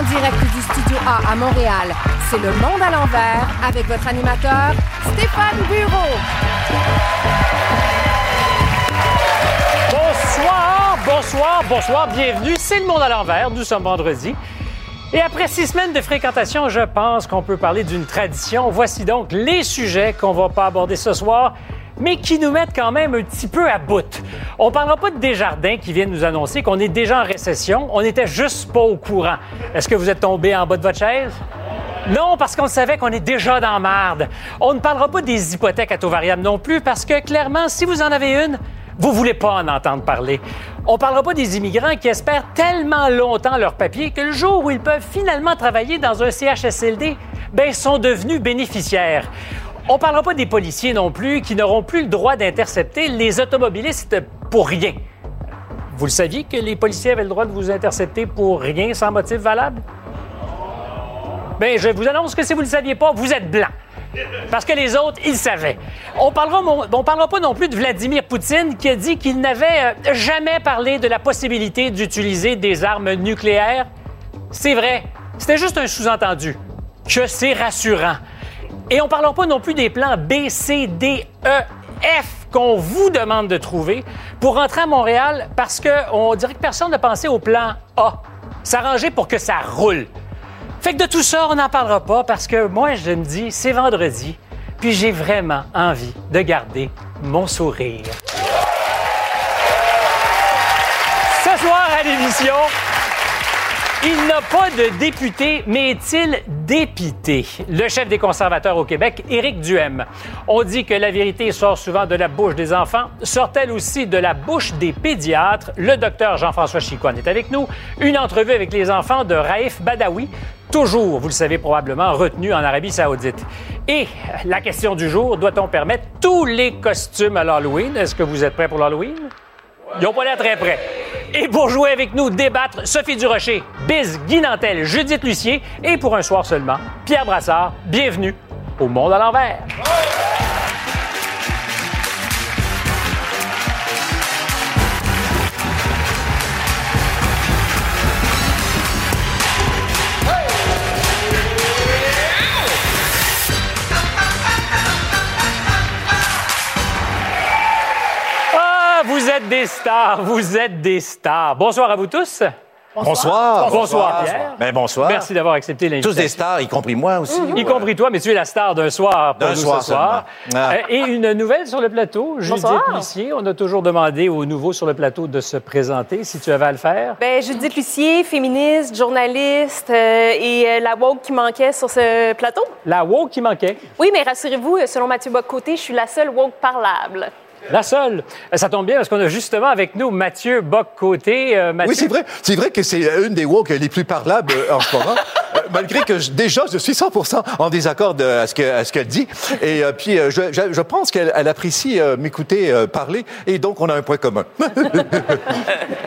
En direct du Studio A à Montréal, c'est Le Monde à l'envers avec votre animateur, Stéphane Bureau. Bonsoir, bonsoir, bonsoir, bienvenue. C'est Le Monde à l'envers. Nous sommes vendredi. Et après six semaines de fréquentation, je pense qu'on peut parler d'une tradition. Voici donc les sujets qu'on va pas aborder ce soir mais qui nous mettent quand même un petit peu à bout. On parlera pas de Desjardins qui viennent nous annoncer qu'on est déjà en récession. On n'était juste pas au courant. Est-ce que vous êtes tombé en bas de votre chaise? Non, parce qu'on savait qu'on est déjà dans marde. On ne parlera pas des hypothèques à taux variable non plus, parce que clairement, si vous en avez une, vous voulez pas en entendre parler. On parlera pas des immigrants qui espèrent tellement longtemps leur papier que le jour où ils peuvent finalement travailler dans un CHSLD, ben, sont devenus bénéficiaires. On parlera pas des policiers non plus qui n'auront plus le droit d'intercepter les automobilistes pour rien. Vous le saviez que les policiers avaient le droit de vous intercepter pour rien sans motif valable? Bien, je vous annonce que si vous ne le saviez pas, vous êtes blanc. Parce que les autres, ils savaient. On parlera, parlera pas non plus de Vladimir Poutine qui a dit qu'il n'avait euh, jamais parlé de la possibilité d'utiliser des armes nucléaires. C'est vrai. C'était juste un sous-entendu. Que c'est rassurant. Et on ne parlera pas non plus des plans B, C, D, E, F qu'on vous demande de trouver pour rentrer à Montréal parce qu'on dirait que personne n'a pensé au plan A. S'arranger pour que ça roule. Fait que de tout ça, on n'en parlera pas parce que moi, je me dis, c'est vendredi, puis j'ai vraiment envie de garder mon sourire. Ce soir à l'émission, il n'a pas de député, mais est-il dépité? Le chef des conservateurs au Québec, Éric Duhem. On dit que la vérité sort souvent de la bouche des enfants. Sort-elle aussi de la bouche des pédiatres? Le docteur Jean-François Chicoine est avec nous. Une entrevue avec les enfants de Raif Badawi, toujours, vous le savez probablement, retenu en Arabie saoudite. Et la question du jour, doit-on permettre tous les costumes à l'Halloween? Est-ce que vous êtes prêts pour l'Halloween? Ils n'ont pas l'air très prêts. Et pour jouer avec nous, débattre, Sophie Durocher, Biz, Guy Nantel, Judith Lucier et pour un soir seulement, Pierre Brassard. Bienvenue au Monde à l'envers. Êtes des stars, vous êtes des stars. Bonsoir à vous tous. Bonsoir. Bonsoir, Pierre. Ben, bonsoir. Merci d'avoir accepté l'invitation. Tous des stars, y compris moi aussi. Y compris toi, mais tu es la star d'un soir pour D'un nous soir ce soir. Ah. Euh, Et une nouvelle sur le plateau, Judith Bonsoir. Lucier. On a toujours demandé aux nouveaux sur le plateau de se présenter, si tu avais à le faire. Ben, Judith Lucier, féministe, journaliste euh, et euh, la woke qui manquait sur ce plateau. La woke qui manquait. Oui, mais rassurez-vous, selon Mathieu Bock-Côté, je suis la seule woke parlable. La seule. Euh, Ça tombe bien parce qu'on a justement avec nous Mathieu Bock-Côté. Euh, Mathieu, Oui, c'est vrai. C'est vrai que c'est une des woke les plus parlables euh, en ce moment. Euh, malgré que je- déjà, je suis 100% en désaccord de, à ce qu'elle dit. Et euh, puis, euh, je, je- je pense qu'elle elle apprécie euh, m'écouter euh, parler. Et donc, on a un point commun.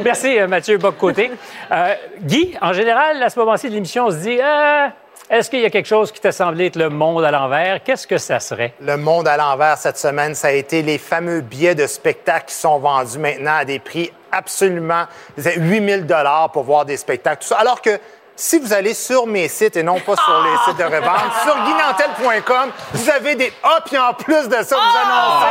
Merci, euh, Mathieu Bock-Côté. Euh, Guy, en général, à ce moment-ci de l'émission, on se dit euh, est-ce qu'il y a quelque chose qui t'a semblé être le monde à l'envers? Qu'est-ce que ça serait? Le monde à l'envers cette semaine, ça a été les fameux billets de spectacle qui sont vendus maintenant à des prix absolument 8000 dollars pour voir des spectacles. Tout ça. Alors que si vous allez sur mes sites et non pas sur les sites de revente, sur guinantel.com, vous avez des... Ah, puis en plus de ça, vous annoncez...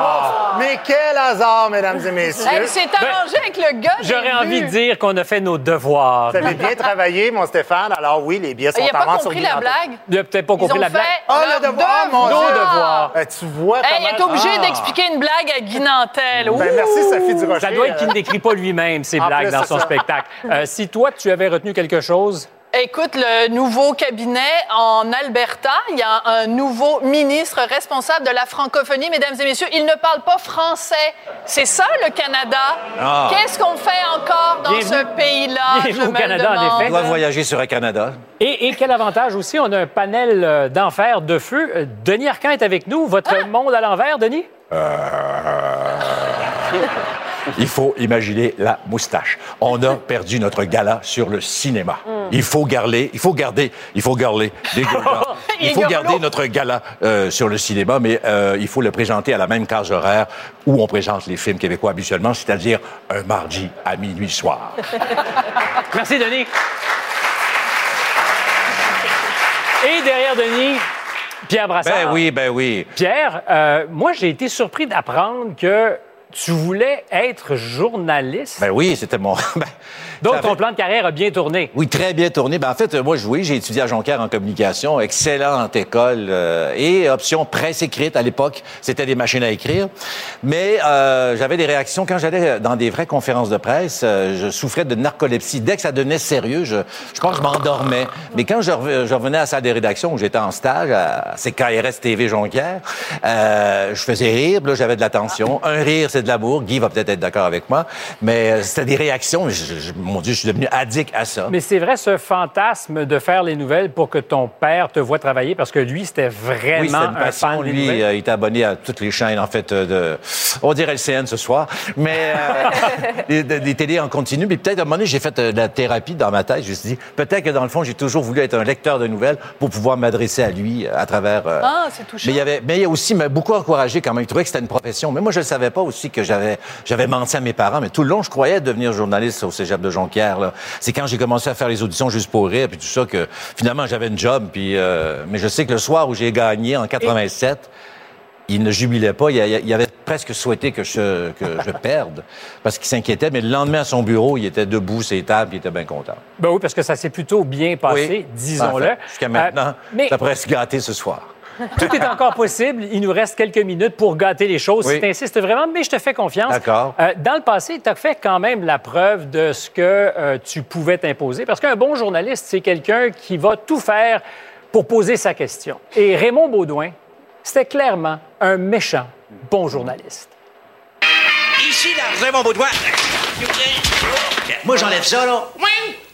Wow! Mais quel hasard, mesdames et messieurs! Hey, c'est arrangé avec le gars. J'aurais envie de dire qu'on a fait nos devoirs. Vous avez bien travaillé, mon Stéphane. Alors oui, les billets sont Il a en pas vente sur compris la Guinantel. blague? Il a peut-être pas compris la blague. Ah, le devoir, mon Nos Dieu! devoirs. Euh, tu vois Hey, il est obligé Ah! d'expliquer une blague à Guy Nantel. Ben, merci, Sophie Durocher. Ça doit être qu'il ne décrit pas lui-même ses blagues plus, dans son ça. spectacle. Euh, si toi, tu avais retenu quelque chose, Écoute, le nouveau cabinet en Alberta, il y a un nouveau ministre responsable de la francophonie. Mesdames et messieurs, il ne parle pas français. C'est ça, le Canada? Ah. Qu'est-ce qu'on fait encore dans Bienvenue- ce pays-là? Je au me Canada, le en effet. On doit voyager sur un Canada. Et, et quel avantage aussi, on a un panel euh, d'enfer, de feu. Euh, Denis Arcand est avec nous. Votre Ah! monde à l'envers, Denis? Il faut imaginer la moustache. On a perdu notre gala sur le cinéma. Il faut garder, il faut garder, il faut garder des. Il faut garder notre gala euh, sur le cinéma, mais euh, il faut le présenter à la même case horaire où on présente les films québécois habituellement, c'est-à-dire un mardi à minuit soir. Merci, Denis. Et derrière Denis, Pierre Brassard. Ben oui, ben oui. Pierre, euh, moi, j'ai été surpris d'apprendre que tu voulais être journaliste? Ben oui, c'était mon. ben, Donc, ton plan de carrière a bien tourné. Oui, très bien tourné. Ben, en fait, euh, moi, je- oui, j'ai étudié à Jonquière en communication, excellente école euh, et option presse écrite à l'époque. C'était des machines à écrire. Mais euh, j'avais des réactions quand j'allais dans des vraies conférences de presse. euh, je souffrais de narcolepsie. Dès que ça devenait sérieux, je, je pense que je m'endormais. Mais quand je, rev- je revenais à la salle des rédactions où j'étais en stage à CKRS TV Jonquière, euh, je faisais rire. Là, j'avais de l'attention. Un rire, c'est de l'amour. Guy va peut-être être d'accord avec moi. Mais euh, c'était des réactions. Je- je- mon Dieu, je suis devenu addict à ça. Mais c'est vrai, ce fantasme de faire les nouvelles pour que ton père te voit travailler, parce que lui, c'était vraiment Oui, une un passion. fan des Lui, nouvelles. euh, il était abonné à toutes les chaînes, en fait, euh, de... On dirait le CN ce soir. Mais euh, des, des- télés en continu. Mais peut-être, à un moment donné, j'ai fait de la thérapie dans ma tête. Je me suis dit, peut-être que dans le fond, j'ai toujours voulu être un lecteur de nouvelles pour pouvoir m'adresser à lui à travers... euh, Ah, c'est touchant. mais il y avait, mais il y a aussi m'a beaucoup encouragé quand même. Il trouvait que c'était une profession. Mais moi, je ne savais pas aussi que j'avais, j'avais menti à mes parents. Mais tout le long, je croyais devenir journaliste au cégep de Jonquière. là. C'est quand j'ai commencé à faire les auditions juste pour rire, puis tout ça, que finalement, j'avais une job. Puis, euh, mais je sais que le soir où j'ai gagné en 87, il ne jubilait pas. Il, avait presque souhaité que je, que je perde parce qu'il s'inquiétait. Mais le lendemain, à son bureau, il était debout, ses tables, il était bien content. Ben oui, parce que ça s'est plutôt bien passé, Oui. disons-le. Jusqu'à maintenant, Euh, mais ça pourrait se gâter ce soir. Tout est encore possible. Il nous reste quelques minutes pour gâter les choses Oui. si tu insistes vraiment, mais je te fais confiance. D'accord. Euh, dans le passé, tu as fait quand même la preuve de ce que euh, tu pouvais t'imposer. Parce qu'un bon journaliste, c'est quelqu'un qui va tout faire pour poser sa question. Et Raymond Baudouin, c'était clairement un méchant bon journaliste. Ici, là, Raymond Baudouin. Moi, j'enlève ça, là.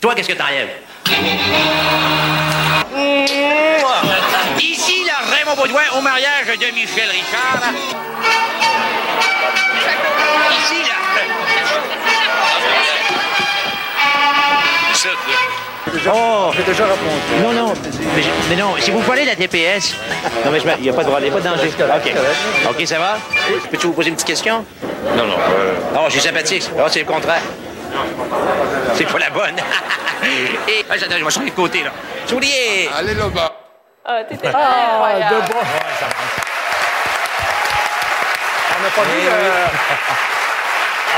Toi, qu'est-ce que t'enlèves? Ici, là, Raymond Baudouin, au mariage de Michel Richard. là. Ici, là. Oh! J'ai déjà répondu. Non, non. Mais, non, si vous parlez de la TPS. Non, mais il n'y a pas de il y a pas de danger. OK. OK, ça va? Peux-tu vous poser une petite question? Non, non. Non, j'ai sympathique. Ah, c'est le contraire. C'est pas la bonne. Et. Ah, je vais changer de côté, là. Soulier! Allez là-bas. Ah, t'étais Incroyable. On n'a pas, vu le...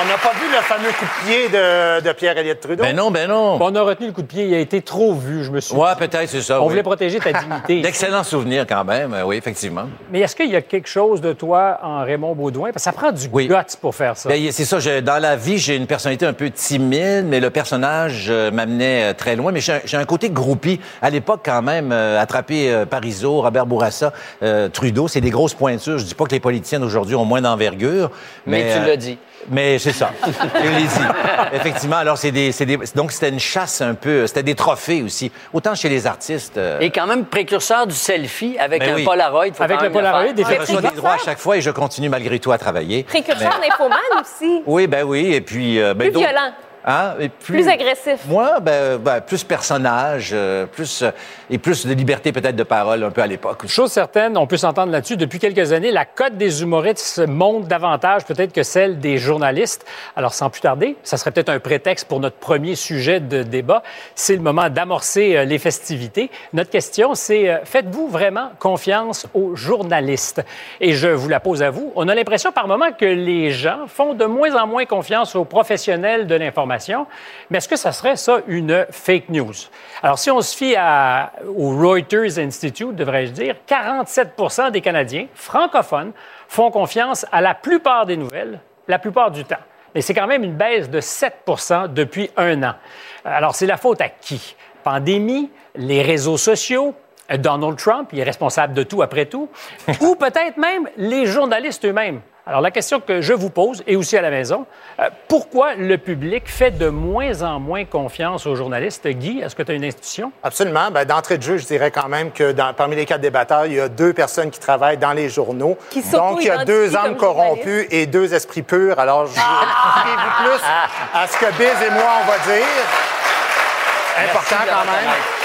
On n'a pas vu le fameux coup de pied de, de Pierre-Éliott Trudeau? Ben non, ben non. On a retenu le coup de pied, il a été trop vu, je me souviens. Ouais, peut-être, c'est ça. On oui. voulait protéger ta dignité. D'excellents souvenirs quand même, euh, oui, effectivement. Mais est-ce qu'il y a quelque chose de toi en Raymond Baudouin? Parce que ça prend du Oui. guts pour faire ça. Ben, c'est ça, je- dans la vie, j'ai une personnalité un peu timide, mais le personnage euh, m'amenait euh, très loin. Mais j'ai un, côté groupie. À l'époque, quand même, euh, attraper euh, Parizeau, Robert Bourassa, euh, Trudeau, c'est des grosses pointures. Je dis pas que les politiciens d'aujourd'hui ont moins d'envergure. Mais tu euh, l'as dit. Mais c'est ça. Je l'ai dit. Effectivement. Alors, c'est des, donc, c'était une chasse un peu. C'était des trophées aussi. Autant chez les artistes. euh, Et quand même précurseur du selfie avec Ben un oui. Polaroid. faut Avec le Polaroid, des je reçois des droits à chaque fois et je continue malgré tout à travailler. précurseur d'infoman aussi. Oui, ben oui. Et puis. euh, ben, Plus violent. Hein? Et Plus agressif. Moi, ben, ben, plus personnage, euh, plus euh, et plus de liberté peut-être de parole un peu à l'époque. Chose certaine, on peut s'entendre là-dessus, depuis quelques années, la cote des humoristes monte davantage peut-être que celle des journalistes. Alors, sans plus tarder, ça serait peut-être un prétexte pour notre premier sujet de débat. C'est le moment d'amorcer euh, les festivités. Notre question, c'est euh, faites-vous vraiment confiance aux journalistes? Et je vous la pose à vous. On a l'impression par moment que les gens font de moins en moins confiance aux professionnels de l'information. Mais est-ce que ça serait ça une fake news? Alors, si on se fie à- au Reuters Institute, devrais-je dire, 47% des Canadiens francophones font confiance à la plupart des nouvelles, la plupart du temps. Mais c'est quand même une baisse de 7% depuis un an. Alors, c'est la faute à qui? Pandémie, les réseaux sociaux, Donald Trump, il est responsable de tout après tout, ou peut-être même les journalistes eux-mêmes. Alors, la question que je vous pose, et aussi à la maison, euh, pourquoi le public fait de moins en moins confiance aux journalistes? Guy, est-ce que tu as une institution? Absolument. Ben, D'entrée de jeu, je dirais quand même que dans- parmi les quatre débatteurs, il y a deux personnes qui travaillent dans les journaux. Qui Donc, il y a deux âmes corrompues et deux esprits purs. Alors, je fiez-vous plus à ce que Biz et moi, on va dire. Important Merci quand même.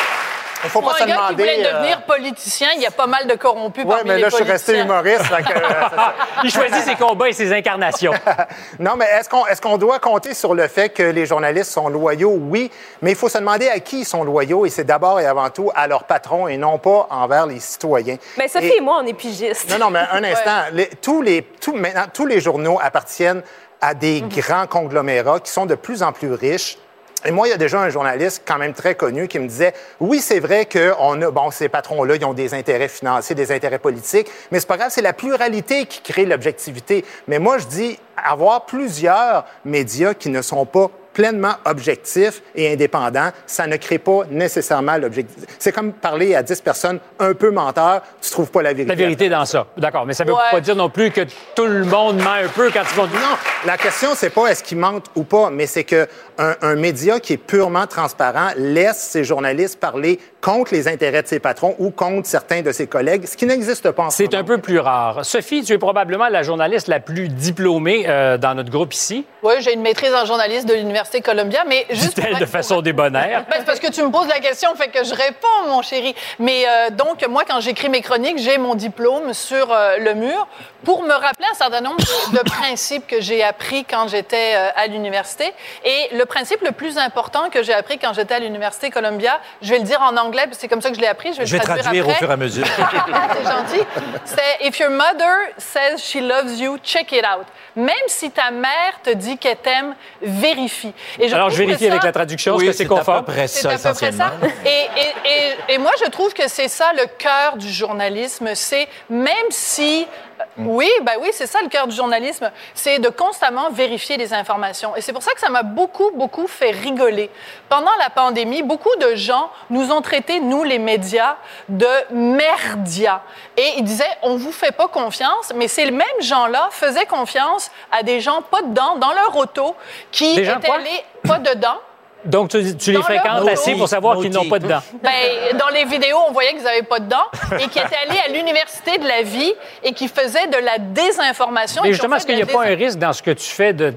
Il faut pas se gars qui voulait demander. euh, devenir politicien, il y a pas mal de corrompus Oui, parmi mais les là, je suis resté humoriste. euh. Il choisit ses combats et ses incarnations. Non, mais est-ce qu'on est qu'on doit compter sur le fait que les journalistes sont loyaux? Oui, mais il faut se demander à qui ils sont loyaux et c'est d'abord et avant tout à leur patron et non pas envers les citoyens. Mais Sophie Et- et moi, on est pigistes. Non, non, mais un instant. Les- tous, les, tous, maintenant, tous les journaux appartiennent à des grands conglomérats qui sont de plus en plus riches. Et moi, il y a déjà un journaliste quand même très connu qui me disait Oui, c'est vrai que on a, bon, ces patrons-là, ils ont des intérêts financiers, des intérêts politiques, mais c'est pas grave, c'est la pluralité qui crée l'objectivité. Mais moi, je dis avoir plusieurs médias qui ne sont pas pleinement objectifs et indépendants, ça ne crée pas nécessairement l'objectif. C'est comme parler à 10 personnes un peu menteurs, tu trouves pas la vérité. La vérité dans ça. D'accord, mais ça ne veut Ouais. pas dire non plus que tout le monde ment un peu quand ils vont... Non, la question, c'est pas est-ce qu'ils mentent ou pas, mais c'est que un, un média qui est purement transparent laisse ses journalistes parler contre les intérêts de ses patrons ou contre certains de ses collègues, ce qui n'existe pas en ce C'est un peu plus rare. Sophie, tu es probablement la journaliste la plus diplômée euh, dans notre groupe ici. Oui, j'ai une maîtrise en journaliste de l'Université Columbia, mais juste... Pour- de façon débonnaire. Ben, c'est parce que tu me poses la question, fait que je réponds, mon chéri. Mais euh, donc, moi, quand j'écris mes chroniques, j'ai mon diplôme sur euh, le mur pour me rappeler un certain nombre de, de principes que j'ai appris quand j'étais euh, à l'université. Et le principe le plus important que j'ai appris quand j'étais à l'Université Columbia, je vais le dire en anglais, parce c'est comme ça que je l'ai appris. Je vais, Je vais le traduire au fur et à mesure. C'est gentil. C'est If your mother says she loves you, check it out. Même si ta mère te dit qu'elle t'aime, vérifie. Et Alors, je vérifie ça- avec la traduction, Oui, est-ce que c'est conforme? peu près c'est ça, à peu près ça. Et, et, et, et moi, je trouve que c'est ça le cœur du journalisme. C'est même si. Oui, ben oui, c'est ça le cœur du journalisme. C'est de constamment vérifier les informations. Et c'est pour ça que ça m'a beaucoup, beaucoup fait rigoler. Pendant la pandémie, beaucoup de gens nous ont traités, nous, les médias, de merdia. Et ils disaient, on vous fait pas confiance, mais ces mêmes gens-là faisaient confiance à des gens pas dedans, dans leur auto, qui Des étaient allés pas dedans. Donc, tu, tu les fréquentes assez pour savoir qu'ils n'ont pas dedans. Ben, dans les vidéos, on voyait qu'ils n'avaient pas de dents et qui étaient allés à l'université de la vie et qui faisaient de la désinformation. et Mais justement, est-ce qu'il n'y a de pas un risque dans ce que tu fais de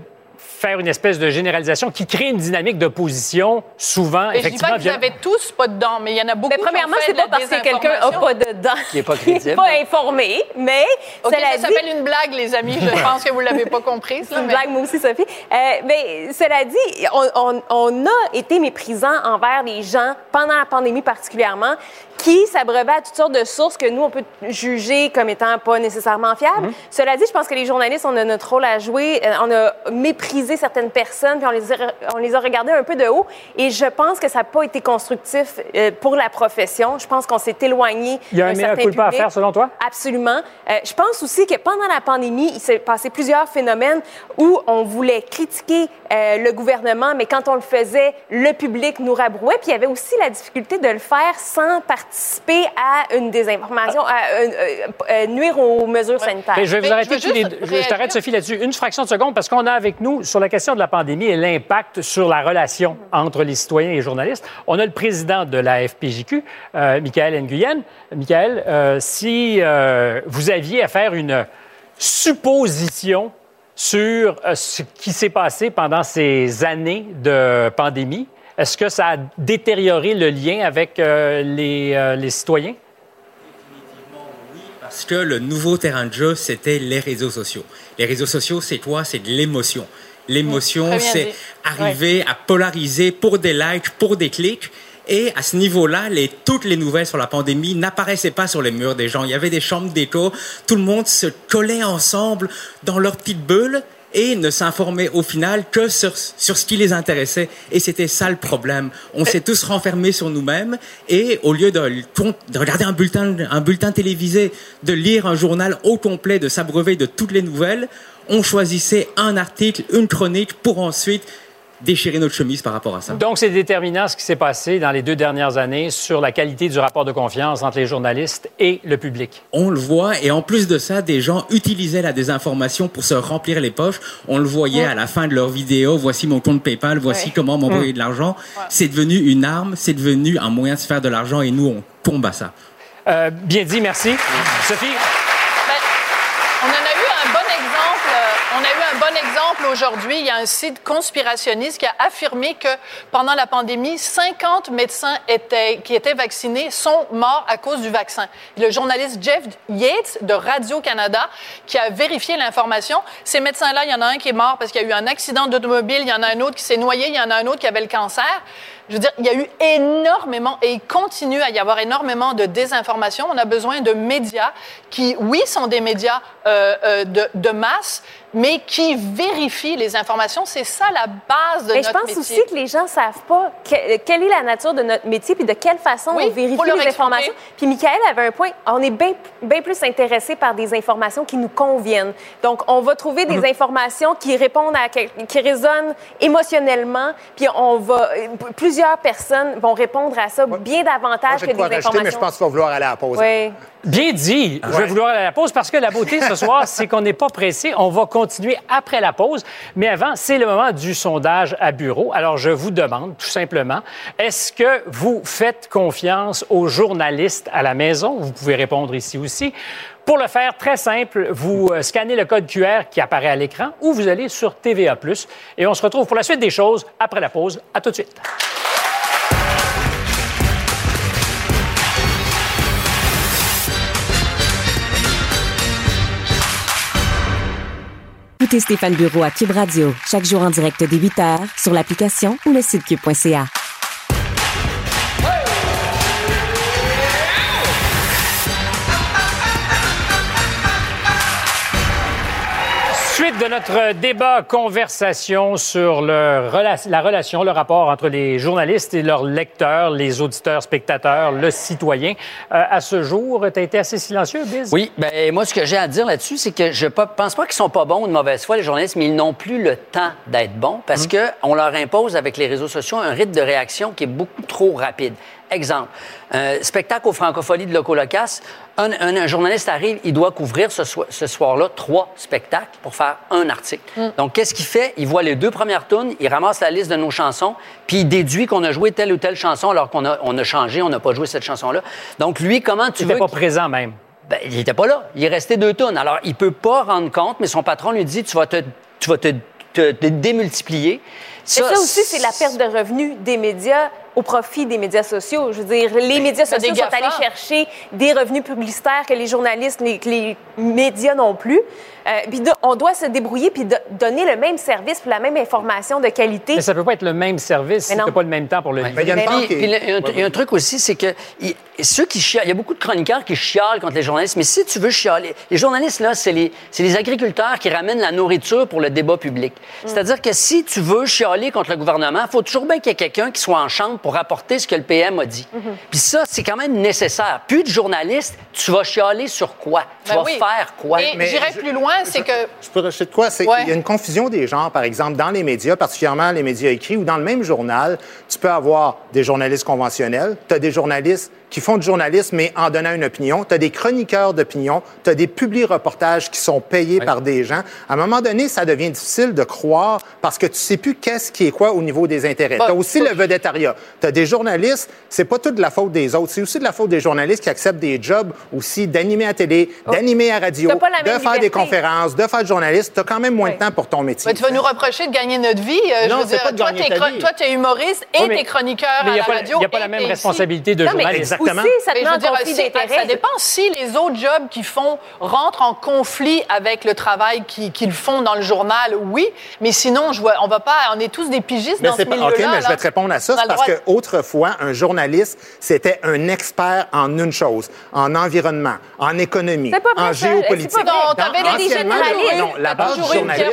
faire une espèce de généralisation qui crée une dynamique d'opposition, souvent, Mais je dis effectivement, pas qu'ils n'avaient tous pas de dents, mais il y en a beaucoup Mais premièrement, c'est pas parce que quelqu'un n'a désinformation. pas de dents Qui est pas crédible. pas informé, mais OK, cela ça dit- s'appelle une blague, les amis. Je pense que vous l'avez pas comprise. là, C'est une mais- blague, moi aussi, Sophie. Euh, mais cela dit, on, on- on a été méprisant envers les gens, pendant la pandémie particulièrement, qui s'abreuvaient à toutes sortes de sources que nous, on peut juger comme étant pas nécessairement fiables. Cela dit, je pense que les journalistes, on a notre rôle à jouer. Euh, On a méprisé certaines personnes, puis on les a, on les a regardées un peu de haut. Et je pense que ça n'a pas été constructif euh, pour la profession. Je pense qu'on s'est éloigné Il y a un meilleur certain culpa à faire, selon toi? Absolument. Euh, je pense aussi que pendant la pandémie, il s'est passé plusieurs phénomènes où on voulait critiquer euh, le gouvernement, mais quand on le faisait, le public nous rabrouait. Puis il y avait aussi la difficulté de le faire sans participer à une désinformation, à euh, euh, euh, nuire aux mesures sanitaires. Mais je vais vous arrêter je. Je, t'arrête, Sophie, là-dessus. Une fraction de seconde, parce qu'on a avec nous, sur la question de la pandémie et l'impact sur la relation entre les citoyens et les journalistes, on a le président de la FPJQ, euh, Michael Nguyen. Michael, euh, si euh, vous aviez à faire une supposition sur ce qui s'est passé pendant ces années de pandémie, est-ce que ça a détérioré le lien avec les, les citoyens? Parce que le nouveau terrain de jeu, c'était les réseaux sociaux. Les réseaux sociaux, c'est quoi? C'est de l'émotion. L'émotion, c'est arriver à polariser pour des likes, pour des clics. Et à ce niveau-là, les, toutes les nouvelles sur la pandémie n'apparaissaient pas sur les murs des gens. Il y avait des chambres d'écho. Tout le monde se collait ensemble dans leur petite bulle et ne s'informait au final que sur, sur ce qui les intéressait. Et c'était ça le problème. On s'est tous renfermés sur nous-mêmes et au lieu de, de regarder un bulletin, un bulletin télévisé, de lire un journal au complet, de s'abreuver de toutes les nouvelles, on choisissait un article, une chronique pour ensuite déchirer notre chemise par rapport à ça. Donc, c'est déterminant ce qui s'est passé dans les deux dernières années sur la qualité du rapport de confiance entre les journalistes et le public. On le voit, et en plus de ça, des gens utilisaient la désinformation pour se remplir les poches. On le voyait à la fin de leur vidéo, voici mon compte PayPal, voici Ouais. comment m'envoyer de l'argent. C'est devenu une arme, c'est devenu un moyen de se faire de l'argent, et nous, on combat ça. Euh, bien dit, merci. Sophie? Ben, on aujourd'hui, il y a un site conspirationniste qui a affirmé que pendant la pandémie, 50 médecins qui étaient vaccinés sont morts à cause du vaccin. Le journaliste Jeff Yates de Radio-Canada qui a vérifié l'information. Ces médecins-là, il y en a un qui est mort parce qu'il y a eu un accident d'automobile, il y en a un autre qui s'est noyé, il y en a un autre qui avait le cancer. Je veux dire, il y a eu énormément, et il continue à y avoir énormément de désinformation. On a besoin de médias qui, oui, sont des médias euh, euh, de masse, mais qui vérifient les informations. C'est ça la base de Mais notre je pense métier. aussi que les gens savent pas que- quelle est la nature de notre métier puis de quelle façon Oui, on vérifie les informations. Puis Michael avait un point. On est bien bien plus intéressé par des informations qui nous conviennent. Donc, on va trouver des Mm-hmm. informations qui répondent à qui résonnent émotionnellement. Puis on va plusieurs personnes vont répondre à ça bien davantage que des rajouter, mais je informations. pense qu'il va vouloir aller à la pause. Oui. Bien dit. Je vais vouloir aller à la pause parce que la beauté ce soir, c'est qu'on n'est pas pressé. On va continuer après la pause. Mais avant, c'est le moment du sondage à bureau. Alors, je vous demande tout simplement, est-ce que vous faites confiance aux journalistes à la maison? Vous pouvez répondre ici aussi. Pour le faire, très simple, vous euh, scannez le code QR qui apparaît à l'écran ou vous allez sur TVA+. Et on se retrouve pour la suite des choses après la pause. À tout de suite. Écoutez Stéphane Bureau à Cube Radio, chaque jour en direct dès 8h sur l'application ou le site cube.ca. Suite de notre débat, conversation sur le rela- la relation, le rapport entre les journalistes et leurs lecteurs, les auditeurs, spectateurs, le citoyen. Euh, à ce jour, tu as été assez silencieux, Biz? Oui, ben moi, ce que j'ai à dire là-dessus, c'est que je pense pas qu'ils sont pas bons ou de mauvaise foi, les journalistes, mais ils n'ont plus le temps d'être bons parce que on leur impose avec les réseaux sociaux un rythme de réaction qui est beaucoup trop rapide. Exemple, un spectacle au Francophonie de Locolocasse, un, un- un journaliste arrive, il doit couvrir ce, soi- ce soir-là trois spectacles pour faire un article. Donc, qu'est-ce qu'il fait? Il voit les deux premières tunes, il ramasse la liste de nos chansons, puis il déduit qu'on a joué telle ou telle chanson alors qu'on a, on a changé, on n'a pas joué cette chanson-là. Donc, lui, comment tu Tu veux... n'étais pas qu'il- présent même. ben, il n'était pas là. Il est resté deux tonnes. Alors, il peut pas rendre compte, mais son patron lui dit tu vas te, tu vas te, te- te démultiplier. Et ça aussi, c'est la perte de revenus des médias au profit des médias sociaux. Je veux dire, les médias t'as sociaux sont allés chercher des revenus publicitaires que les journalistes, les, que les médias n'ont plus. Euh, puis on doit se débrouiller puis donner le même service puis la même information de qualité. Mais ça peut pas être le même service si pas le même temps pour le Ouais. livrer. il y a une Puis- part qui est- puis il y a un- il y a un truc aussi, c'est que ceux qui chialent, il y a beaucoup de chroniqueurs qui chialent contre les journalistes, mais si tu veux chialer, les journalistes, là, c'est les, agriculteurs qui ramènent la nourriture pour le débat public. Mm. C'est-à-dire que si tu veux chialer contre le gouvernement, il faut toujours bien qu'il y ait quelqu'un qui soit en chambre pour rapporter ce que le PM a dit. Mm-hmm. Puis ça, c'est quand même nécessaire. Plus de journalistes, tu vas chialer sur quoi? Tu Ben vas oui. faire quoi? Et Mais j'irais je- plus loin, c'est que Je peux rajouter de quoi? C'est Ouais. Il y a une confusion des genres, par exemple, dans les médias, particulièrement les médias écrits, ou dans le même journal, tu peux avoir des journalistes conventionnels, tu as des journalistes qui font du journalisme, mais en donnant une opinion, tu as des chroniqueurs d'opinion, tu as des publi-reportages qui sont payés par des gens. À un moment donné, ça devient difficile de croire parce que tu sais plus qu'est-ce qui est quoi au niveau des intérêts. Bah, tu as aussi le vedettariat. Tu as des journalistes, c'est pas tout de la faute des autres, c'est aussi de la faute des journalistes qui acceptent des jobs aussi d'animer à télé, d'animer à radio, de faire des conférences, de faire du journaliste. Tu as quand même moins de temps pour ton métier. Ben, tu vas nous reprocher de gagner notre vie. Euh, Non, je veux c'est dire, pas de toi, gagner t'es ta chro- vie. Toi, tu es humoriste et Oui, mais- t'es chroniqueur Mais à n'y la radio. il y a pas la même responsabilité de journaliste. Exactement. aussi, ça te met en conflit d'intérêts. ça dépend si les autres jobs qu'ils font rentrent en conflit avec le travail qui- qu'ils font dans le journal, oui. Mais sinon, je vois, on va pas, on est tous des pigistes Mais dans ce milieu-là. OK, mais je vais te répondre à ça. C'est parce qu'autrefois, un journaliste, c'était un expert en une chose, en environnement, en économie, pas en géopolitique. C'est pas t'avais Dans- des anciennement, généralistes. Non, la base.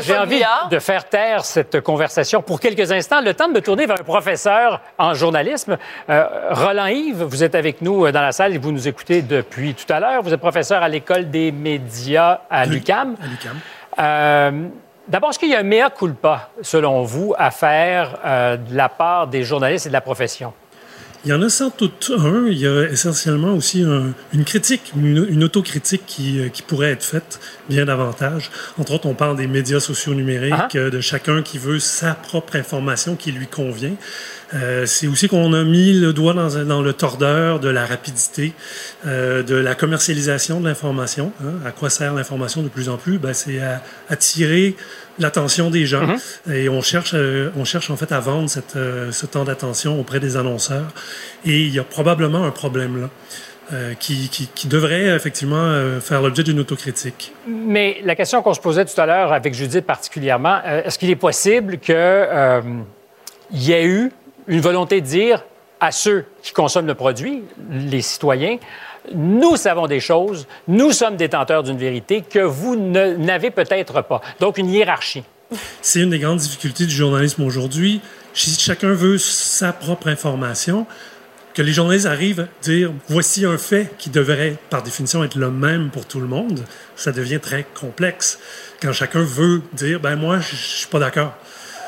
J'ai envie Fabien. de faire taire cette conversation pour quelques instants. Le temps de me tourner vers un professeur en journalisme. Euh, Roland Yves, vous êtes avec nous euh, dans la salle et vous nous écoutez depuis tout à l'heure. Vous êtes professeur à l'École des médias à l'UCAM. à l'UQAM. Euh, D'abord, est-ce qu'il y a un mea culpa, selon vous, à faire euh, de la part des journalistes et de la profession? Il y en a sans doute un. Il y a essentiellement aussi un- une critique, une, une autocritique qui, euh, qui pourrait être faite bien davantage. Entre autres, on parle des médias sociaux numériques, Ah. euh, de chacun qui veut sa propre information qui lui convient. Euh, c'est aussi qu'on a mis le doigt dans, dans, le tordeur de la rapidité, euh, de la commercialisation de l'information. Hein. À quoi sert l'information de plus en plus? Ben, c'est à attirer l'attention des gens. Mm-hmm. Et on cherche, euh, on cherche en fait à vendre cette, euh, ce temps d'attention auprès des annonceurs. Et il y a probablement un problème là. Euh, qui, qui, qui, devrait effectivement faire l'objet d'une autocritique. Mais la question qu'on se posait tout à l'heure avec Judith particulièrement, est-ce qu'il est possible qu'il y ait eu une volonté de dire à ceux qui consomment le produit, les citoyens, nous savons des choses, nous sommes détenteurs d'une vérité que vous n'avez peut-être pas. Donc, une hiérarchie. C'est une des grandes difficultés du journalisme aujourd'hui. Si chacun veut sa propre information, que les journalistes arrivent à dire voici un fait qui devrait par définition être le même pour tout le monde, ça devient très complexe. Quand chacun veut dire ben moi je suis pas d'accord.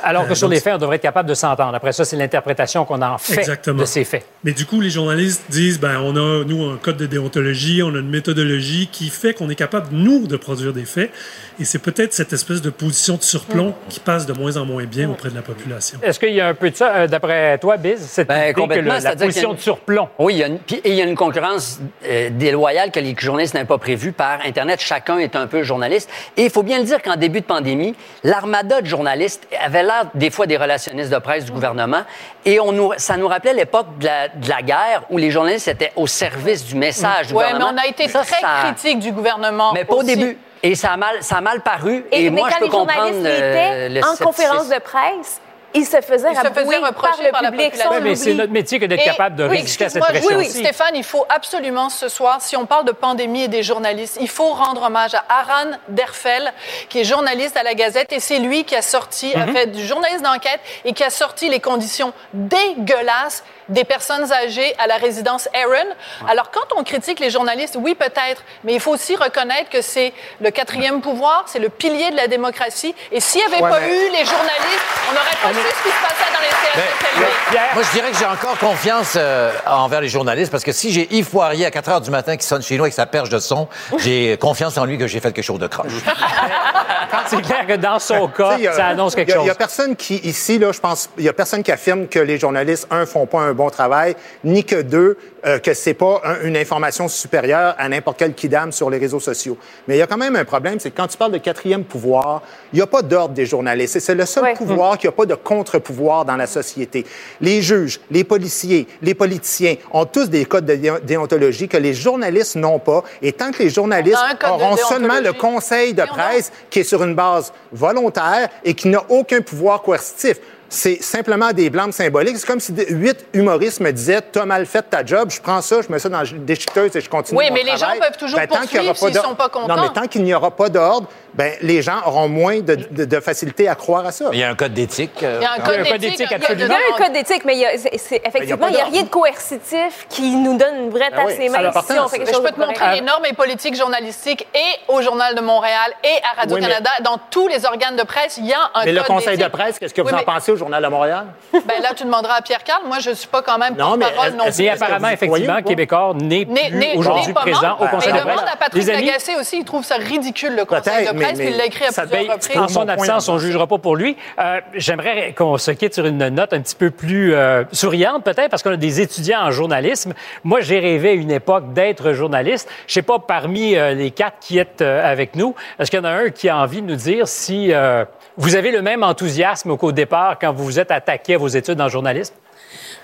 Alors que euh, sur les faits, on devrait être capable de s'entendre. Après ça, c'est l'interprétation qu'on en fait Exactement. de ces faits. Mais du coup, les journalistes disent, ben, on a, nous, un code de déontologie, on a une méthodologie qui fait qu'on est capable, nous, de produire des faits. Et c'est peut-être cette espèce de position de surplomb qui passe de moins en moins bien auprès de la population. Est-ce qu'il y a un peu de ça, euh, d'après toi, Biz, cette ben, idée que le, la position une... de surplomb? Oui, il y a une, puis, et il y a une concurrence euh, déloyale que les journalistes n'avaient pas prévue par Internet. Chacun est un peu journaliste. Et il faut bien le dire qu'en début de pandémie, l'armada de journalistes avait l'air des fois des relationnistes de presse du gouvernement. Et on nous, ça nous rappelait l'époque de la, de la, guerre où les journalistes étaient au service du message du ouais, gouvernement. mais on a été ça, très ça... critique du gouvernement. Mais pas au début. Et ça a mal, ça a mal paru. Et, et mais moi, quand je peux les comprendre journalistes étaient le en conférence de presse, ils se faisaient Ils se faisaient par reprocher le par la public. population. Oui, mais c'est notre métier que d'être Et- capable de oui, résister à cette pression Oui, oui, Stéphane, il faut absolument ce soir, si on parle de pandémie et des journalistes, il faut rendre hommage à Aran Derfel, qui est journaliste à la Gazette, et c'est lui qui a sorti, a fait du journaliste d'enquête et qui a sorti les conditions dégueulasses des personnes âgées à la résidence Aaron. Alors, quand on critique les journalistes, oui, peut-être, mais il faut aussi reconnaître que c'est le quatrième pouvoir, c'est le pilier de la démocratie. Et s'il n'y avait Ouais, pas mais- eu les journalistes, on n'aurait pas su ce qui se passait dans les CHSLD. Moi, je dirais que j'ai encore confiance euh, envers les journalistes parce que si j'ai Yves Poirier à 4 heures du matin qui sonne chez nous avec sa perche de son, j'ai confiance en lui que j'ai fait quelque chose de croche. C'est clair que dans son cas, a- ça annonce quelque il y a- chose. Il y a personne qui, ici, là, je pense, il y a personne qui affirme que les journalistes, un, font pas un bon travail, ni que deux, euh, que c'est pas un- une information supérieure à n'importe quel kidam sur les réseaux sociaux. Mais il y a quand même un problème, c'est que quand tu parles de quatrième pouvoir, il n'y a pas d'ordre des journalistes. C'est le seul Ouais. pouvoir qui n'a pas de contre-pouvoir dans la société. Les juges, les policiers, les politiciens ont tous des codes de dé- déontologie que les journalistes n'ont pas. Et tant que les journalistes auront seulement le conseil de presse qui est sur une base volontaire et qui n'a aucun pouvoir coercitif. C'est simplement des blâmes symboliques. C'est comme si huit humoristes me disaient T'as mal fait ta job, je prends ça, je mets ça dans la déchiqueteuse et je continue. Oui, mon mais les travail. gens peuvent toujours aura poursuivre s'ils d'ordre- sont pas contents. Non, mais tant qu'il n'y aura pas d'ordre, ben, les gens auront moins de, de- de facilité à croire à ça. Il y a un code d'éthique. euh, Il y a un code d'éthique, de Il y a un code d'éthique, mais il y a, c'est- c'est- effectivement, il n'y a rien de coercitif qui nous donne une vraie oui, tasse les mains Mais je peux te montrer les normes et politiques journalistiques et au Journal de Montréal et à Radio-Canada. Dans tous les organes de presse, il y a un Mais le code conseil de presse, qu'est-ce que vous Oui, en mais- pensez au Journal de Montréal? Ben là, tu demanderas à Pierre-Carl. Moi, je ne suis pas quand même Non, mais est-ce- non plus. Apparemment, effectivement? Québécois n'est plus aujourd'hui présent au Conseil Mais de presse. demande à Patrick Lagacé aussi, il trouve ça ridicule, le Conseil de mais- presse, il l'a écrit à plusieurs paye- reprises. en son absence, en on ne jugera pas pour lui. Euh, J'aimerais qu'on se quitte sur une note un petit peu plus euh, souriante, peut-être, parce qu'on a des étudiants en journalisme. Moi, j'ai rêvé à une époque d'être journaliste. Je sais pas, parmi euh, les quatre qui êtes euh, avec nous, est-ce qu'il y en a un qui a envie de nous dire si euh, vous avez le même enthousiasme qu'au départ quand vous vous êtes attaqué à vos études en journalisme?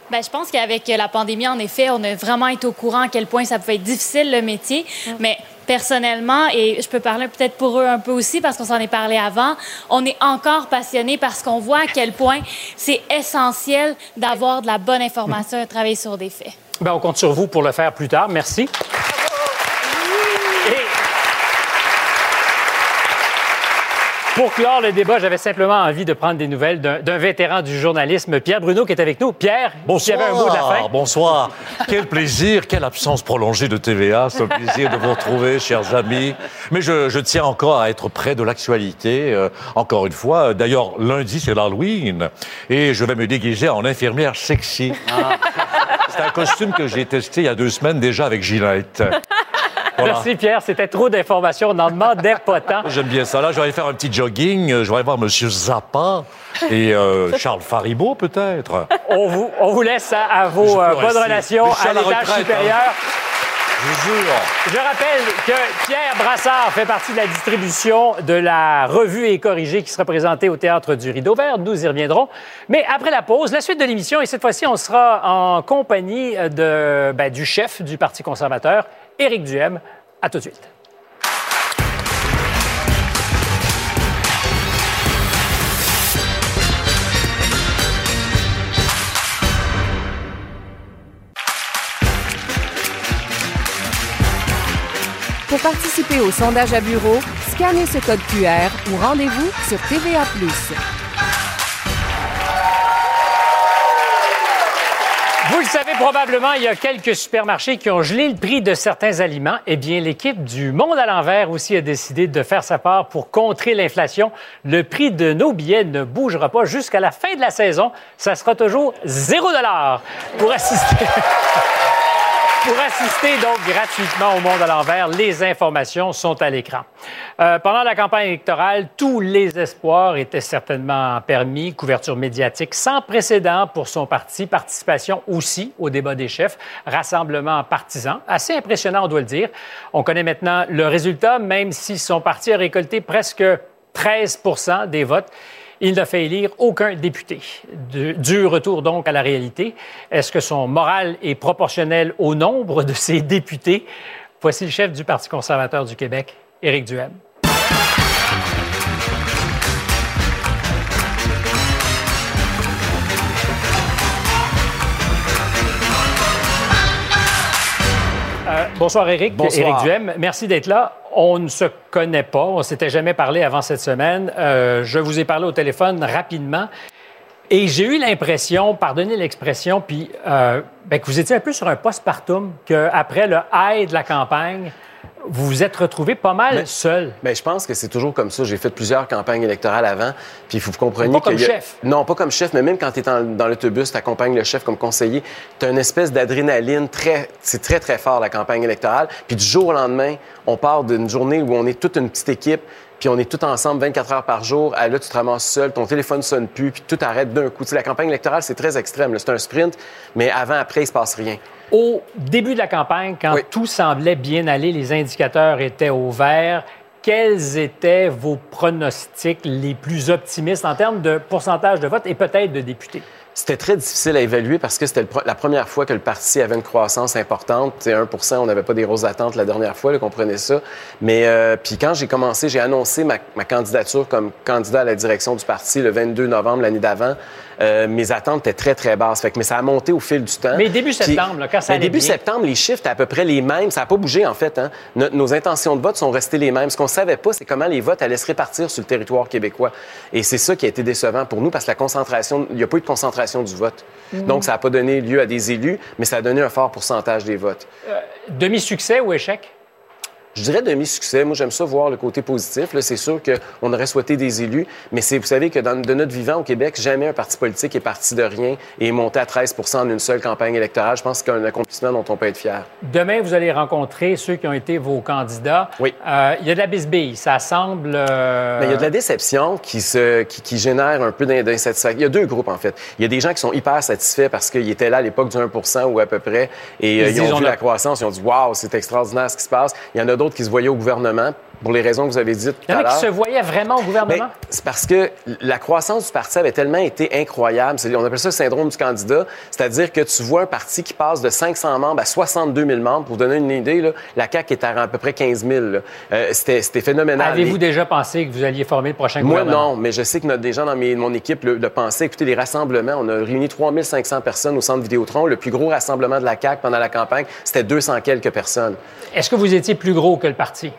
Ben, je pense qu'avec la pandémie, en effet, on a vraiment été au courant à quel point ça pouvait être difficile, le métier. Mais personnellement, et je peux parler peut-être pour eux un peu aussi parce qu'on s'en est parlé avant, on est encore passionné parce qu'on voit à quel point c'est essentiel d'avoir de la bonne information et de travailler sur des faits. Ben, on compte sur vous pour le faire plus tard. Merci. Pour clore le débat, j'avais simplement envie de prendre des nouvelles d'un vétéran du journalisme, Pierre Bruno, qui est avec nous. Pierre, tu avais un mot de la fin. Bonsoir. Quel plaisir, quelle absence prolongée de TVA. C'est un plaisir de vous retrouver, chers amis. Mais je, je tiens encore à être près de l'actualité. euh, encore une fois, d'ailleurs, lundi, c'est l'Halloween. Et je vais me déguiser en infirmière sexy. C'est un costume que j'ai testé il y a deux semaines déjà avec Ginette. Voilà. Merci, Pierre. C'était trop d'informations. On n'en demandait pas tant. J'aime bien ça. Là, je vais aller faire un petit jogging. euh, Je vais aller voir M. Zappa et euh, Charles Faribault, peut-être. On vous, on vous laisse à, à vos Je euh, bonnes relations je à l'étage retraite, supérieur. Je vous jure. Je rappelle que Pierre Brassard fait partie de la distribution de la revue et corrigée qui sera présentée au Théâtre du Rideau Vert. Nous y reviendrons. Mais après la pause, la suite de l'émission, et cette fois-ci, on sera en compagnie de, ben, du chef du Parti conservateur, Éric Duhem. À tout de suite. Pour participer au sondage à bureau, scannez ce code QR ou rendez-vous sur TVA. Le savez probablement, il y a quelques supermarchés qui ont gelé le prix de certains aliments. Eh bien, l'équipe du Monde à l'envers aussi a décidé de faire sa part pour contrer l'inflation. Le prix de nos billets ne bougera pas jusqu'à la fin de la saison. Ça sera toujours 0 dollar pour assister. Pour assister donc gratuitement au Monde à l'envers, les informations sont à l'écran. Euh, pendant la campagne électorale, tous les espoirs étaient certainement permis. Couverture médiatique sans précédent pour son parti, participation aussi au débat des chefs, rassemblement partisan, assez impressionnant, on doit le dire. On connaît maintenant le résultat, même si son parti a récolté presque 13 des votes. Il n'a fait élire aucun député. Du, retour donc à la réalité. Est-ce que son moral est proportionnel au nombre de ses députés? Voici le chef du Parti conservateur du Québec, Éric Duhem. Bonsoir Éric. Bonsoir. Éric Duhem, merci d'être là. On ne se connaît pas, on s'était jamais parlé avant cette semaine. Euh, je vous ai parlé au téléphone rapidement et j'ai eu l'impression, pardonnez l'expression, puis euh, ben, que vous étiez un peu sur un postpartum, qu'après le high de la campagne, vous vous êtes retrouvé pas mal seul. Mais je pense que c'est toujours comme ça. J'ai fait plusieurs campagnes électorales avant. Puis il faut que vous compreniez Pas comme a- chef. Non, pas comme chef, mais même quand tu es dans, dans l'autobus, tu accompagnes le chef comme conseiller, tu as une espèce d'adrénaline très. C'est très, très fort, la campagne électorale. Puis du jour au lendemain, on part d'une journée où on est toute une petite équipe. Puis on est tout ensemble 24 heures par jour. À là, tu te ramasses seul, ton téléphone sonne plus, puis tout arrête d'un coup. Tu sais, la campagne électorale, c'est très extrême. C'est un sprint, mais avant, après, il se passe rien. Au début de la campagne, quand tout semblait bien aller, les indicateurs étaient au vert. Quels étaient vos pronostics les plus optimistes en termes de pourcentage de vote et peut-être de députés? C'était très difficile à évaluer parce que c'était la première fois que le parti avait une croissance importante. C'est 1 on n'avait pas des grosses attentes la dernière fois, là, prenait ça. Mais euh, puis quand j'ai commencé, j'ai annoncé ma, ma candidature comme candidat à la direction du parti le 22 novembre l'année d'avant. Euh, mes attentes étaient très, très basses. Fait que, mais ça a monté au fil du temps. Mais début septembre, là, quand ça Mais allait début bien. septembre, les chiffres étaient à peu près les mêmes. Ça n'a pas bougé, en fait. Hein. Nos, nos intentions de vote sont restées les mêmes. Ce qu'on ne savait pas, c'est comment les votes allaient se répartir sur le territoire québécois. Et c'est ça qui a été décevant pour nous parce que la concentration, il n'y a pas eu de concentration du vote. Mhm. Donc, ça n'a pas donné lieu à des élus, mais ça a donné un fort pourcentage des votes. Euh, Demi-succès ou échec? Je dirais demi-succès. Moi, j'aime ça voir le côté positif. C'est sûr qu'on aurait souhaité des élus, mais vous savez que dans, de notre vivant au Québec, jamais un parti politique est parti de rien et est monté à 13 en une seule campagne électorale. Je pense que c'est un accomplissement dont on peut être fier. Demain, vous allez rencontrer ceux qui ont été vos candidats. Oui. Euh, il y a de la bisbille. Ça semble. euh, Mais il y a de la déception qui, se, qui, qui génère un peu d'in- d'insatisfaction. Il y a deux groupes, en fait. Il y a des gens qui sont hyper satisfaits parce qu'ils étaient là à l'époque du 1 ou à peu près, et euh, Ils ont on vu a- la croissance, ils ont dit Waouh, c'est extraordinaire ce qui se passe. Il y en a d'autres qui se voyaient au gouvernement, pour les raisons que vous avez dites tout Il y en a qui se voyaient vraiment au gouvernement? C'est parce que la croissance du parti avait tellement été incroyable. On appelle ça le syndrome du candidat. C'est-à-dire que tu vois un parti qui passe de 500 membres à 62 000 membres. Pour vous donner une idée, là, la CAQ est à à peu près 15 000. là. Euh, C'était phénoménal. Avez-vous déjà pensé que vous alliez former le prochain moi, gouvernement? non, mais je sais que notre, des gens dans mes- mon équipe le, le pensaient. Écoutez, les rassemblements, on a réuni 3500 personnes au centre Vidéotron. Le plus gros rassemblement de la CAQ pendant la campagne, c'était 200 quelques personnes. Est-ce que vous étiez plus gros que le parti?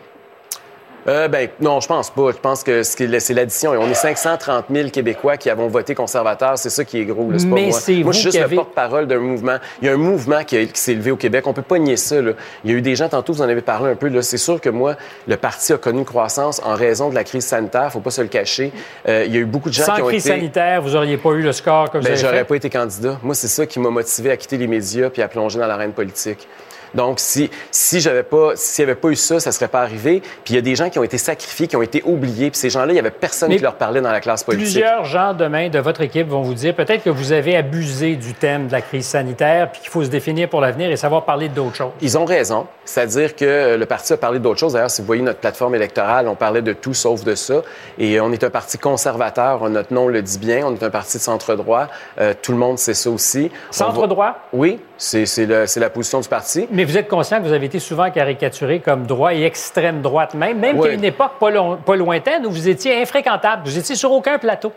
Euh, ben, non, je pense pas. Je pense que est- c'est l'addition. On est 530 000 Québécois qui avons voté conservateur. C'est ça qui est gros. là. C'est pas Mais moi. moi, vous je suis juste avez- le porte-parole d'un mouvement. Il y a un mouvement qui, s'est élevé au Québec. On peut pas nier ça. là. Il y a eu des gens, tantôt, vous en avez parlé un peu. C'est sûr que moi, le parti a connu une croissance en raison de la crise sanitaire. Faut pas se le cacher. Euh, il y a eu beaucoup de gens Sans qui ont crise été... sanitaire, vous n'auriez pas eu le score que vous Ben, avez j'aurais pas été candidat. Moi, c'est ça qui m'a motivé à quitter les médias puis à plonger dans l'arène politique. Donc, si, si j'avais pas, s'il n'y avait pas eu ça, ça serait pas arrivé. Puis il y a des gens qui ont été sacrifiés, qui ont été oubliés. Puis ces gens-là, il y avait personne Mais qui leur parlait dans la classe politique. Plusieurs gens demain de votre équipe vont vous dire peut-être que vous avez abusé du thème de la crise sanitaire, puis qu'il faut se définir pour l'avenir et savoir parler d'autres choses. Ils ont raison. C'est-à-dire que euh, le parti a parlé d'autres choses. D'ailleurs, si vous voyez notre plateforme électorale, on parlait de tout sauf de ça. Et on est un parti conservateur. Notre nom le dit bien. On est un parti de centre-droit. Euh, tout le monde sait ça aussi. On Centre-droit? va- Oui, c'est la position du parti. Mais vous êtes conscient que vous avez été souvent caricaturé comme droit et extrême droite même, même Oui. qu'à une époque pas, long- pas lointaine où vous étiez infréquentable, vous étiez sur aucun plateau.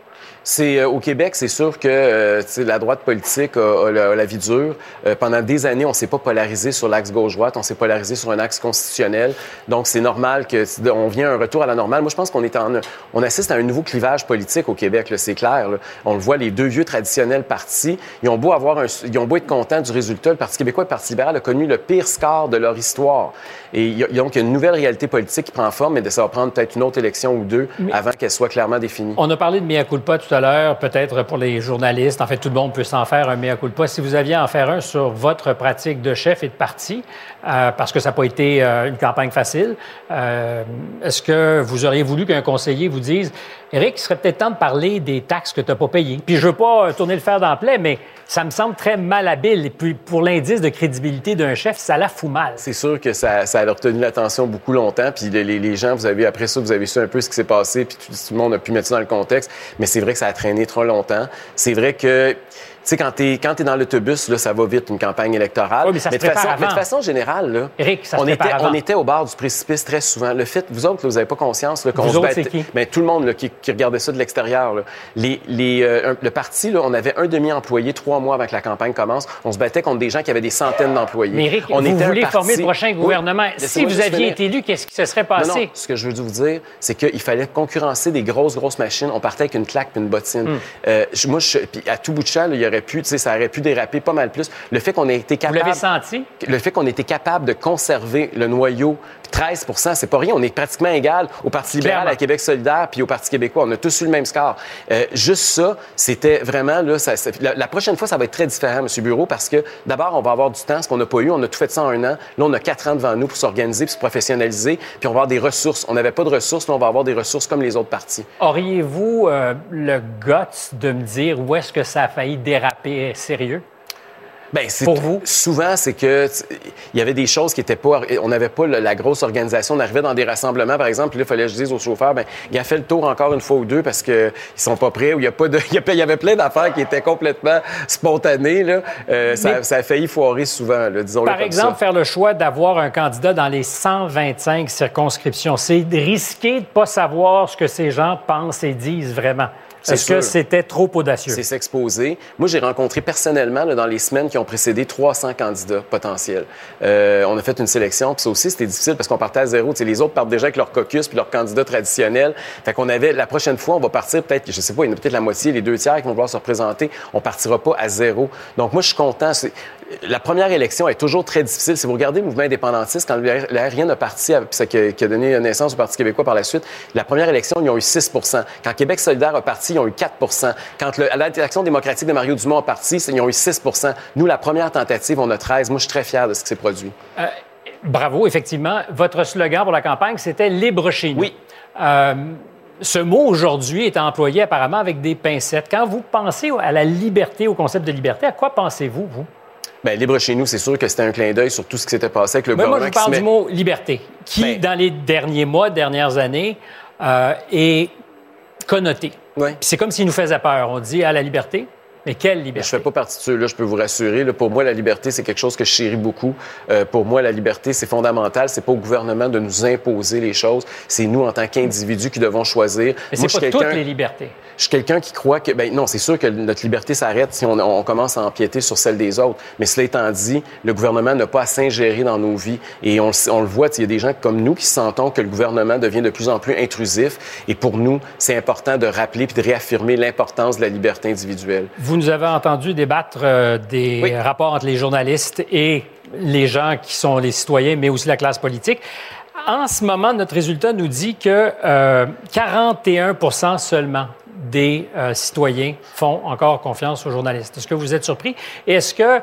C'est euh, au Québec, c'est sûr que euh, la droite politique a, a la, a la vie dure. Euh, pendant des années, on s'est pas polarisé sur l'axe gauche-droite, on s'est polarisé sur un axe constitutionnel. Donc c'est normal que on vient à un retour à la normale. Moi, je pense qu'on est en, on assiste à un nouveau clivage politique au Québec. C'est clair. là. On le voit, les deux vieux traditionnels partis, ils ont beau avoir, un, ils ont beau être contents du résultat. Le Parti québécois et le Parti libéral a connu le pire score de leur histoire. Et y a, il y a donc une nouvelle réalité politique qui prend forme, mais ça va prendre peut-être une autre élection ou deux Mais- avant qu'elle soit clairement définie. On a parlé de mea culpa tout à peut-être pour les journalistes. En fait, tout le monde peut s'en faire un mea culpa. Si vous aviez à en faire un sur votre pratique de chef et de parti, euh, parce que ça n'a pas été euh, une campagne facile, euh, est-ce que vous auriez voulu qu'un conseiller vous dise, Éric, il serait peut-être temps de parler des taxes que tu n'as pas payées? Puis je veux pas tourner le fer dans le plaie, mais ça me semble très malhabile. Et puis pour l'indice de crédibilité d'un chef, ça la fout mal. C'est sûr que ça, a retenu l'attention beaucoup longtemps. Puis les, gens, vous avez après ça, vous avez su un peu ce qui s'est passé, puis tout, le monde a pu mettre ça dans le contexte. Mais c'est vrai que ça a traîné trop longtemps. C'est vrai que, sais, quand t'es quand es dans l'autobus, là, ça va vite une campagne électorale. Oui, mais ça se de façon, avant. mais de façon générale, là, Éric, ça se on était, prépare avant. on était au bord du précipice très souvent. Le fait, vous autres, là, vous n'avez pas conscience qu'on se battait- qui? Ben, tout le monde là, qui, qui regardait ça de l'extérieur. là. Les, les, euh, le parti, là, on avait un demi-employé trois mois avant que la campagne commence. On se battait contre des gens qui avaient des centaines d'employés. Mais Éric, on vous était un voulez parti- former le prochain Oui. gouvernement. si vous aviez été élu, qu'est-ce qui se serait passé? Non, non. Ce que je veux vous dire, c'est qu'il fallait concurrencer des grosses, grosses machines. On partait avec une claque puis une bottine. Hmm. Euh, moi, je, puis à tout bout de champ, il y aurait pu, tu sais, ça aurait pu déraper pas mal plus. Le fait qu'on ait été capable. l'avez senti? Le fait qu'on ait été capable de conserver le noyau. Puis 13 c'est pas rien. On est pratiquement égal au Parti libéral, Clairement. à Québec solidaire, puis au Parti québécois. On a tous eu le même score. Euh, juste ça, c'était vraiment là. Ça, ça- la, la prochaine fois, ça va être très différent, M. Bureau, parce que d'abord, on va avoir du temps, ce qu'on n'a pas eu. On a tout fait ça en un an. Là, on a quatre ans devant nous pour s'organiser, puis se professionnaliser, puis on va avoir des ressources. On n'avait pas de ressources, là, on va avoir des ressources comme les autres partis. Auriez-vous euh, le guts de me dire où est-ce que ça a failli déraper sérieux? C'est- Pour vous? Souvent, c'est que il y avait des choses qui étaient pas. On n'avait pas la, grosse organisation. On arrivait dans des rassemblements, par exemple, puis là, il fallait que je dise au chauffeur, ben, il a fait le tour encore une fois ou deux parce qu'ils sont pas prêts ou il y a pas de. Il y avait plein d'affaires qui étaient complètement spontanées. Là. Euh, ça, a failli foirer souvent, là, disons-le Par comme exemple, ça. faire le choix d'avoir un candidat dans les 125 circonscriptions, c'est risquer de ne pas savoir ce que ces gens pensent et disent vraiment. C'est Est-ce que c'était trop audacieux? C'est s'exposer. Moi, j'ai rencontré personnellement, là, dans les semaines qui ont précédé, 300 candidats potentiels. Euh, on a fait une sélection, puis ça aussi, c'était difficile parce qu'on partait à zéro. Tu sais, les autres partent déjà avec leur caucus puis leurs candidats traditionnels. Fait qu'on avait, la prochaine fois, on va partir peut-être, je sais pas, il y en a peut-être la moitié, les deux tiers qui vont vouloir se représenter. On partira pas à zéro. Donc, moi, je suis content. La première élection est toujours très difficile. Si vous regardez le mouvement indépendantiste, quand RN a parti, ça qui a, donné naissance au Parti québécois par la suite, la première élection, ils ont eu 6 Quand Québec solidaire a parti, ils ont eu 4% Quand l'Action démocratique de Mario Dumont a parti, ils ont eu 6 Nous, la première tentative, on a 13 Moi, je suis très fier de ce qui s'est produit. Euh, bravo, effectivement. Votre slogan pour la campagne, c'était Libre chez nous. Oui. ce mot aujourd'hui est employé apparemment avec des pincettes. Quand vous pensez à la liberté, au concept de liberté, à quoi pensez-vous, vous? Bien, libre chez nous, c'est sûr que c'était un clin d'œil sur tout ce qui s'était passé avec le Ben, moi, gouvernement je vous parle du mot liberté, qui, dans les derniers mois, dernières années, euh, est connoté. C'est comme s'il nous faisait peur. On dit à la liberté, mais quelle Mais liberté? je fais pas partie de ceux-là, je peux vous rassurer. Là, pour moi, la liberté, c'est quelque chose que je chéris beaucoup. Euh, pour moi, la liberté, c'est fondamental. C'est pas au gouvernement de nous imposer les choses. C'est nous, en tant qu'individus, qui devons choisir. Mais Moi, c'est je pas toutes les libertés. Je suis quelqu'un qui croit que, ben non, c'est sûr que notre liberté s'arrête si on, on commence à empiéter sur celle des autres. Mais cela étant dit, le gouvernement n'a pas à s'ingérer dans nos vies. Et on, le sait- on le voit, il y a des gens comme nous qui sentons que le gouvernement devient de plus en plus intrusif. Et pour nous, c'est important de rappeler puis de réaffirmer l'importance de la liberté individuelle. Vous nous avez entendu débattre euh, des rapports entre les journalistes et les gens qui sont les citoyens, mais aussi la classe politique. En ce moment, notre résultat nous dit que euh, 41% seulement des euh, citoyens font encore confiance aux journalistes. Est-ce que vous êtes surpris? Est-ce que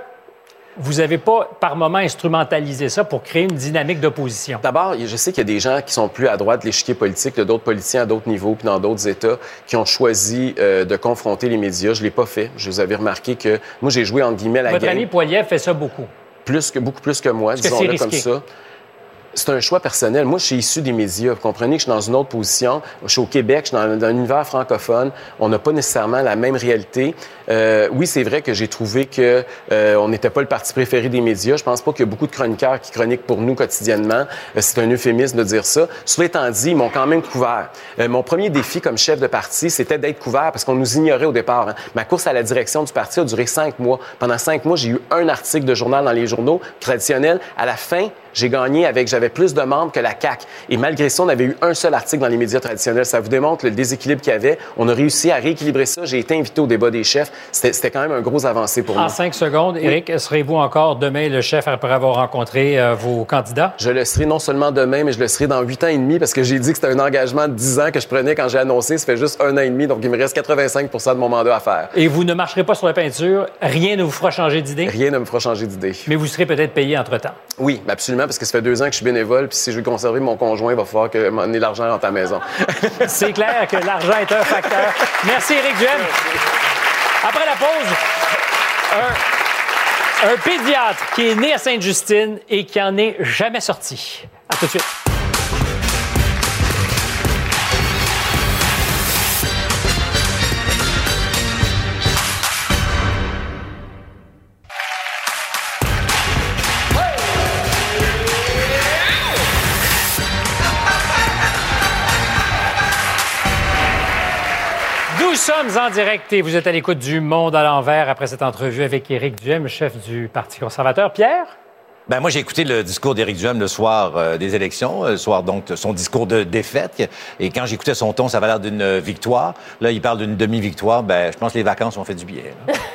vous n'avez pas par moment instrumentalisé ça pour créer une dynamique d'opposition? D'abord, je sais qu'il y a des gens qui sont plus à droite de l'échiquier politique, de d'autres politiciens à d'autres niveaux, puis dans d'autres États, qui ont choisi euh, de confronter les médias. Je l'ai pas fait. Je vous avais remarqué que moi, j'ai joué entre guillemets la Votre game. ami Poiliev fait ça beaucoup. Plus que, beaucoup plus que moi, disons-le comme ça. C'est un choix personnel. Moi, je suis issu des médias. Vous comprenez que je suis dans une autre position. Je suis au Québec, je suis dans, un univers francophone. On n'a pas nécessairement la même réalité. Euh, oui, c'est vrai que j'ai trouvé que euh, on n'était pas le parti préféré des médias. Je pense pas qu'il y a beaucoup de chroniqueurs qui chroniquent pour nous quotidiennement. Euh, c'est un euphémisme de dire ça. Cela étant dit, ils m'ont quand même couvert. Euh, mon premier défi comme chef de parti, c'était d'être couvert parce qu'on nous ignorait au départ. hein. Ma course à la direction du parti a duré cinq mois. Pendant cinq mois, j'ai eu un article de journal dans les journaux traditionnels. À la fin, j'ai gagné avec, j'avais plus de membres que la CAQ. Et malgré ça, on avait eu un seul article dans les médias traditionnels. Ça vous démontre le déséquilibre qu'il y avait. On a réussi à rééquilibrer ça. J'ai été invité au débat des chefs. C'était c'était quand même un gros avancé pour En moi. cinq secondes, Éric, serez-vous encore demain le chef après avoir rencontré euh, vos candidats? Je le serai non seulement demain, mais je le serai dans huit ans et demi parce que j'ai dit que c'était un engagement de 10 ans que je prenais quand j'ai annoncé. Ça fait juste un an et demi, donc il me reste 85% de mon mandat à faire. Et vous ne marcherez pas sur la peinture, rien ne vous fera changer d'idée? Rien ne me fera changer d'idée. Mais vous serez peut-être payé entre-temps. Oui, absolument, parce que ça fait deux ans que je suis bénévole, puis si je veux conserver mon conjoint, il va falloir que m'emmener l'argent dans ta maison. C'est clair que l'argent est un facteur. Merci, Éric Duhem. Après la pause, un, un pédiatre qui est né à Sainte-Justine et qui en est jamais sorti. À tout de suite. Sommes en direct et vous êtes à l'écoute du Monde à l'envers après cette entrevue avec Éric Duhem, chef du Parti conservateur. Pierre? Ben moi, j'ai écouté le discours d'Éric Duhem le soir euh, des élections, euh, le soir donc son discours de défaite. Et quand j'écoutais son ton, ça avait l'air d'une victoire. Là, il parle d'une demi-victoire. Ben, je pense que les vacances ont fait du bien.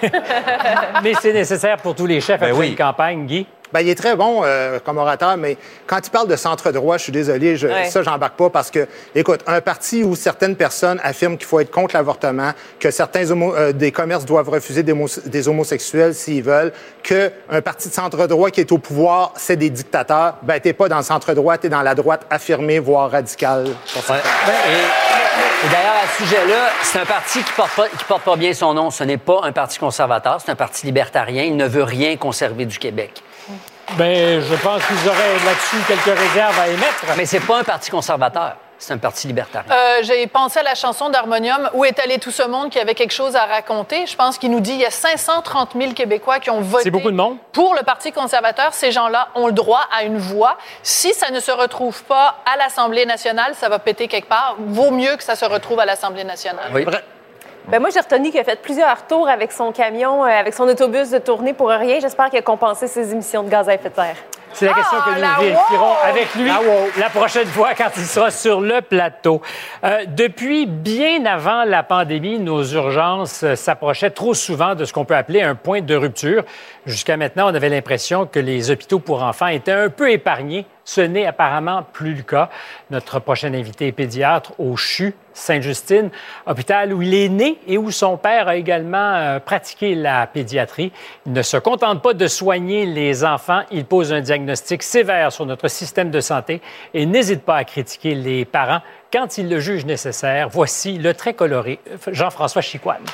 Mais c'est nécessaire pour tous les chefs Ben après oui. une campagne, Guy. Ben, il est très bon euh, comme orateur, mais quand il parle de centre droit, je suis désolé, je, Ouais. ça, j'embarque pas parce que, écoute, un parti où certaines personnes affirment qu'il faut être contre l'avortement, que certains homo- euh, des commerces doivent refuser des, homo- des homosexuels s'ils veulent, que un parti de centre droit qui est au pouvoir, c'est des dictateurs, ben, t'es pas dans le centre droit, t'es dans la droite affirmée, voire radicale. Et, et d'ailleurs, à ce sujet-là, c'est un parti qui porte, pas, qui porte pas bien son nom. Ce n'est pas un parti conservateur, c'est un parti libertarien. Il ne veut rien conserver du Québec. Ben, je pense qu'ils auraient là-dessus quelques réserves à émettre. Mais c'est pas un parti conservateur, c'est un parti libertarien. Euh, J'ai pensé à la chanson d'Harmonium, Où est allé tout ce monde qui avait quelque chose à raconter. Je pense qu'il nous dit qu'il y a 530 000 Québécois qui ont voté C'est beaucoup de monde? pour le Parti conservateur. Ces gens-là ont le droit à une voix. Si ça ne se retrouve pas à l'Assemblée nationale, ça va péter quelque part. Vaut mieux que ça se retrouve à l'Assemblée nationale. Oui. Ben moi, j'ai retenu qu'il a fait plusieurs tours avec son camion, euh, avec son autobus de tournée pour rien. J'espère qu'il a compensé ses émissions de gaz à effet de serre. C'est la question que Ah, nous vérifierons wow! avec lui la prochaine fois quand il sera sur le plateau. Euh, depuis bien avant la pandémie, nos urgences euh, s'approchaient trop souvent de ce qu'on peut appeler un point de rupture. Jusqu'à maintenant, on avait l'impression que les hôpitaux pour enfants étaient un peu épargnés. Ce n'est apparemment plus le cas. Notre prochain invité est pédiatre au CHU Sainte-Justine, hôpital où il est né et où son père a également euh, pratiqué la pédiatrie. Il ne se contente pas de soigner les enfants, il pose un diagnostic sévère sur notre système de santé et n'hésite pas à critiquer les parents quand il le juge nécessaire. Voici le très coloré euh, Jean-François Chicoine.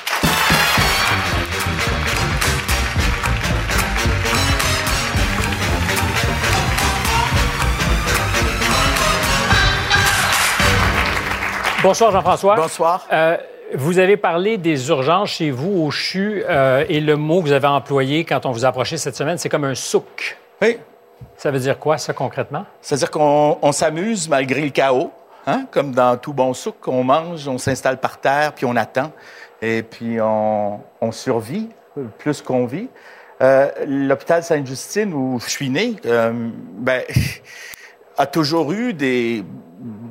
Bonsoir Jean-François. Bonsoir. Euh, vous avez parlé des urgences chez vous au CHU euh, et le mot que vous avez employé quand on vous a approché cette semaine, c'est comme un souk. Oui. Ça veut dire quoi, ça, concrètement? C'est-à-dire qu'on on s'amuse malgré le chaos. Hein? Comme dans tout bon souk, on mange, on s'installe par terre, puis on attend. Et puis on, on survit plus qu'on vit. Euh, L'hôpital Sainte-Justine, où je suis né, euh, ben, a toujours eu des,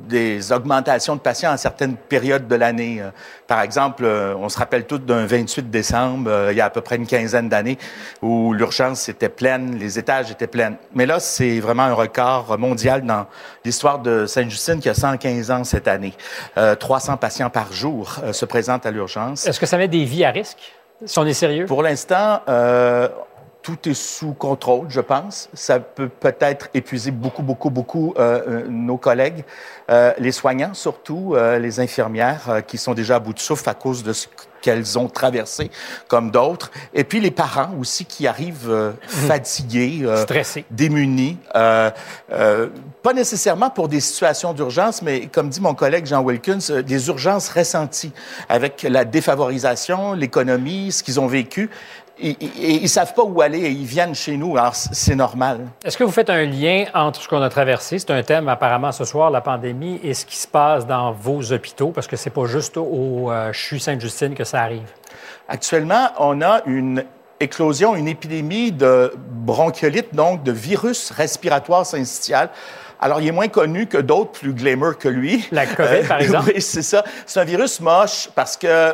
des augmentations de patients à certaines périodes de l'année. Euh, Par exemple, euh, on se rappelle tous d'un 28 décembre, euh, il y a à peu près une quinzaine d'années, où l'urgence était pleine, les étages étaient pleins. Mais là, c'est vraiment un record mondial dans l'histoire de Sainte-Justine qui a 115 ans cette année. Euh, 300 patients par jour se présentent à l'urgence. Est-ce que ça met des vies à risque, si on est sérieux? Pour l'instant, euh, tout est sous contrôle, je pense. Ça peut peut-être épuiser beaucoup, beaucoup, beaucoup euh, euh, nos collègues, euh, les soignants surtout, euh, les infirmières euh, qui sont déjà à bout de souffle à cause de ce qu'elles ont traversé, comme d'autres. Et puis les parents aussi qui arrivent euh, fatigués, euh, Stressés. démunis. Euh, euh, pas nécessairement pour des situations d'urgence, mais comme dit mon collègue Jean Wilkins, des urgences ressenties avec la défavorisation, l'économie, ce qu'ils ont vécu. Et ils savent pas où aller et ils viennent chez nous. Alors, c'est normal. Est-ce que vous faites un lien entre ce qu'on a traversé, c'est un thème apparemment ce soir, la pandémie, et ce qui se passe dans vos hôpitaux, parce que c'est pas juste au euh, CHU Sainte-Justine que ça arrive? Actuellement, on a une éclosion, une épidémie de bronchiolite, donc de virus respiratoire syncytial. Alors, il est moins connu que d'autres plus glamour que lui. La COVID, par exemple? Oui, c'est ça. C'est un virus moche parce que euh,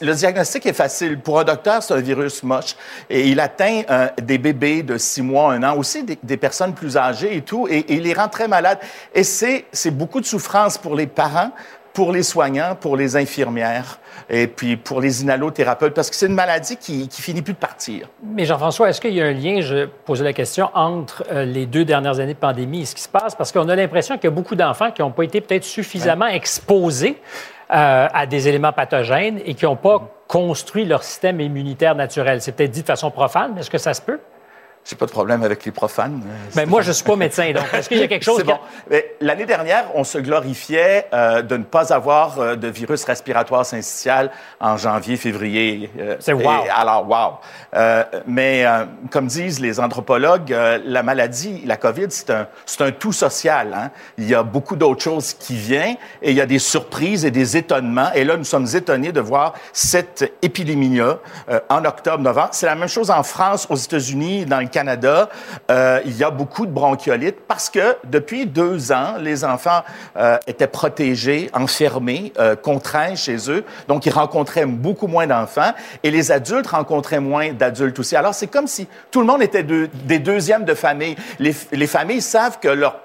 le diagnostic est facile. Pour un docteur, c'est un virus moche. Et il atteint euh, des bébés de six mois, un an, aussi des, des personnes plus âgées et tout, et, et il les rend très malades. Et c'est beaucoup de souffrance pour les parents, pour les soignants, pour les infirmières et puis pour les inhalothérapeutes, parce que c'est une maladie qui, qui finit plus de partir. Mais Jean-François, est-ce qu'il y a un lien, je posais la question, entre euh, les deux dernières années de pandémie et ce qui se passe? Parce qu'on a l'impression qu'il y a beaucoup d'enfants qui n'ont pas été peut-être suffisamment exposés euh, à des éléments pathogènes et qui n'ont pas construit leur système immunitaire naturel. C'est peut-être dit de façon profane, mais est-ce que ça se peut? J'ai pas de problème avec les profanes. Ben, moi, je suis pas médecin, donc est-ce qu'il y a quelque chose bon. Mais L'année dernière, on se glorifiait euh, de ne pas avoir euh, de virus respiratoire syncytial en janvier, février. euh, C'est wow. et Alors, wow. Mais comme disent les anthropologues, la maladie, la COVID, c'est un, un tout social. Hein? Il y a beaucoup d'autres choses qui viennent et il y a des surprises et des étonnements. Et là, nous sommes étonnés de voir cette épidémie-là en octobre, novembre. C'est la même chose en France, aux États-Unis, dans le Canada. Euh, il y a beaucoup de bronchiolite parce que depuis deux ans, les enfants euh, étaient protégés, enfermés, euh, contraints chez eux. Donc, ils rencontraient beaucoup moins d'enfants et les adultes rencontraient moins d'adultes aussi. Alors, c'est comme si tout le monde était de- des deuxièmes de famille. Les, les familles savent que leur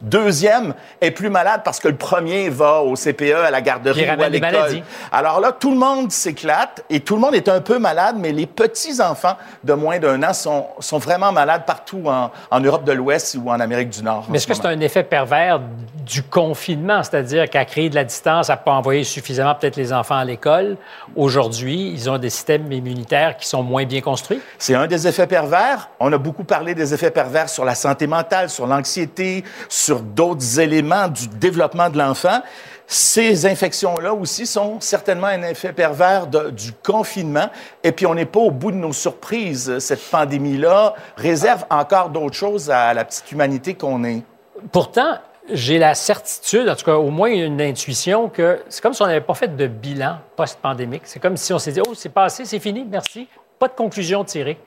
deuxième est plus malade parce que le premier va au CPE, à la garderie ou à l'école. Alors là, tout le monde s'éclate et tout le monde est un peu malade, mais les petits-enfants de moins d'un an sont, sont vraiment malades partout en, en Europe de l'Ouest ou en Amérique du Nord. Mais est-ce ce que c'est un effet pervers du confinement, c'est-à-dire qu'à créer de la distance, à pas envoyer suffisamment peut-être les enfants à l'école? Aujourd'hui, ils ont des systèmes immunitaires qui sont moins bien construits? C'est un des effets pervers. On a beaucoup parlé des effets pervers sur la santé mentale, sur l'anxiété, sur d'autres éléments du développement de l'enfant. Ces infections-là aussi sont certainement un effet pervers de- du confinement. Et puis, on n'est pas au bout de nos surprises. Cette pandémie-là réserve encore d'autres choses à la petite humanité qu'on est. Pourtant, j'ai la certitude, en tout cas au moins une intuition, que c'est comme si on n'avait pas fait de bilan post-pandémique. C'est comme si on s'est dit, oh, c'est passé, c'est fini, merci. Pas de conclusion tirée.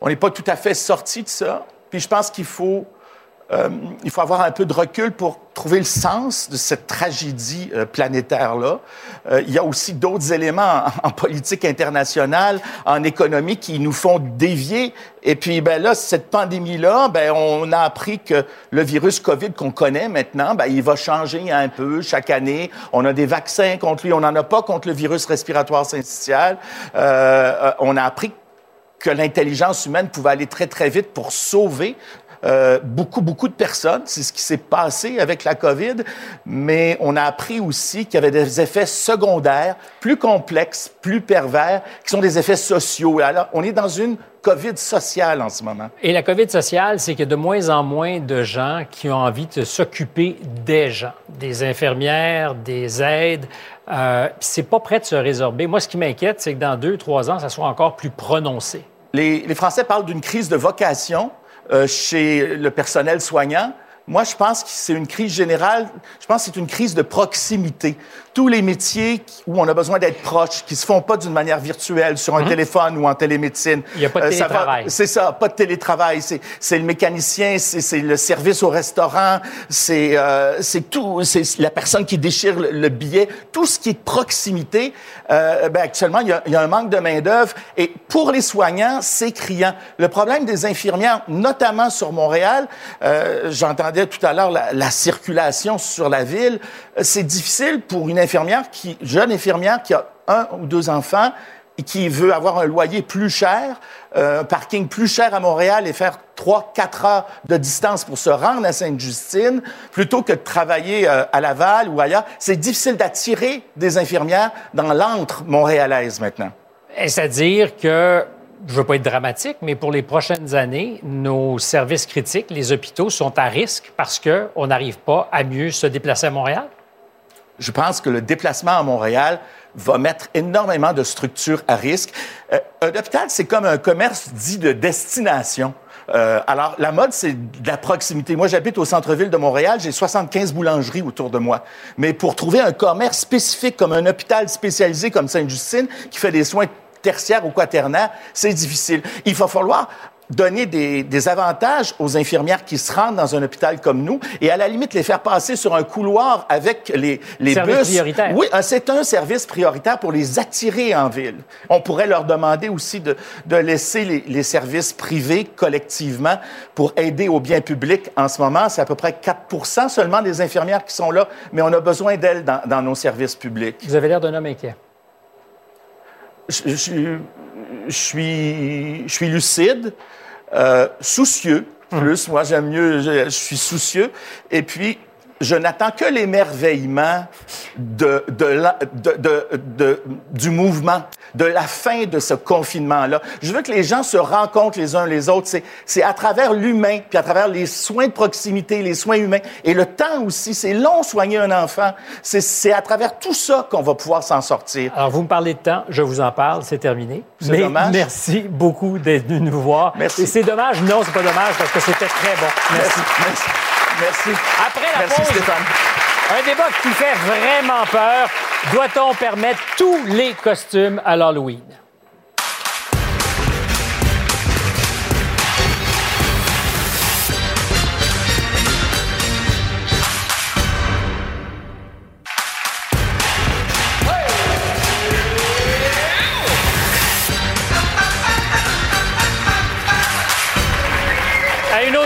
On n'est pas tout à fait sorti de ça. Puis je pense qu'il faut, euh, il faut avoir un peu de recul pour trouver le sens de cette tragédie euh, planétaire-là. Euh, il y a aussi d'autres éléments en, politique internationale, en économie, qui nous font dévier. Et puis, ben là, cette pandémie-là, ben on a appris que le virus COVID qu'on connaît maintenant, ben il va changer un peu chaque année. On a des vaccins contre lui, on n'en a pas contre le virus respiratoire syncytial. On a appris que l'intelligence humaine pouvait aller très, très vite pour sauver euh, beaucoup, beaucoup de personnes. C'est ce qui s'est passé avec la COVID. Mais on a appris aussi qu'il y avait des effets secondaires plus complexes, plus pervers, qui sont des effets sociaux. Alors, on est dans une COVID sociale en ce moment. Et la COVID sociale, c'est qu'il y a de moins en moins de gens qui ont envie de s'occuper des gens, des infirmières, des aides. Euh, c'est pas prêt de se résorber. Moi, ce qui m'inquiète, c'est que dans deux, trois ans, ça soit encore plus prononcé. Les, les Français parlent d'une crise de vocation chez le personnel soignant. Moi, je pense que c'est une crise générale. Je pense que c'est une crise de proximité. Tous les métiers où on a besoin d'être proche, qui se font pas d'une manière virtuelle, sur un téléphone ou en télémédine. Mhm. Il y a pas de Euh, télétravail. C'est ça, pas de télétravail. C'est, le mécanicien, c'est, le service au restaurant, c'est, euh, c'est tout, c'est la personne qui déchire le, le billet. Tout ce qui est proximité, euh, ben, actuellement, il y, a, il y a un manque de main-d'œuvre. Et pour les soignants, c'est criant. Le problème des infirmières, notamment sur Montréal, euh, tout à l'heure la, la circulation sur la ville. Euh, C'est difficile pour une infirmière qui, jeune infirmière qui a un ou deux enfants qui veut avoir un loyer plus cher, euh, un parking plus cher à Montréal et faire trois, quatre heures de distance pour se rendre à Sainte-Justine, plutôt que de travailler euh, à Laval ou ailleurs, c'est difficile d'attirer des infirmières dans l'antre montréalaise maintenant. C'est-à-dire que, je ne veux pas être dramatique, mais pour les prochaines années, nos services critiques, les hôpitaux, sont à risque parce qu'on n'arrive pas à mieux se déplacer à Montréal? Je pense que le déplacement à Montréal va mettre énormément de structures à risque. Euh, un hôpital, c'est comme un commerce dit de destination. Euh, alors, la mode, c'est de la proximité. Moi, j'habite au centre-ville de Montréal, j'ai 75 boulangeries autour de moi. Mais pour trouver un commerce spécifique comme un hôpital spécialisé comme Sainte-Justine, qui fait des soins tertiaires ou quaternaires, c'est difficile. Il va falloir donner des, des, avantages aux infirmières qui se rendent dans un hôpital comme nous et à la limite les faire passer sur un couloir avec les, les service bus. prioritaire. Oui, c'est un service prioritaire pour les attirer en ville. On pourrait leur demander aussi de, de laisser les, les, services privés collectivement pour aider au bien public. En ce moment, c'est à peu près 4 seulement des infirmières qui sont là, mais on a besoin d'elles dans, dans nos services publics. Vous avez l'air d'un homme inquiet. Je, je, je, suis, je suis lucide. Euh, soucieux, plus. Moi, j'aime mieux, je, je, suis soucieux. Et puis, je n'attends que l'émerveillement de, de, de, de, du mouvement, de la fin de ce confinement-là. Je veux que les gens se rencontrent les uns les autres. C'est à travers l'humain, puis à travers les soins de proximité, les soins humains, et le temps aussi. C'est long soigner un enfant. C'est à travers tout ça qu'on va pouvoir s'en sortir. Alors, vous me parlez de temps, je vous en parle, c'est terminé. C'est dommage. Merci beaucoup d'être venu nous voir. Merci. Et c'est dommage? Non, c'est pas dommage, parce que c'était très bon. Merci. Merci. Merci. Après la Merci, pause, Stéphane. un débat qui fait vraiment peur. Doit-on permettre tous les costumes à l'Halloween?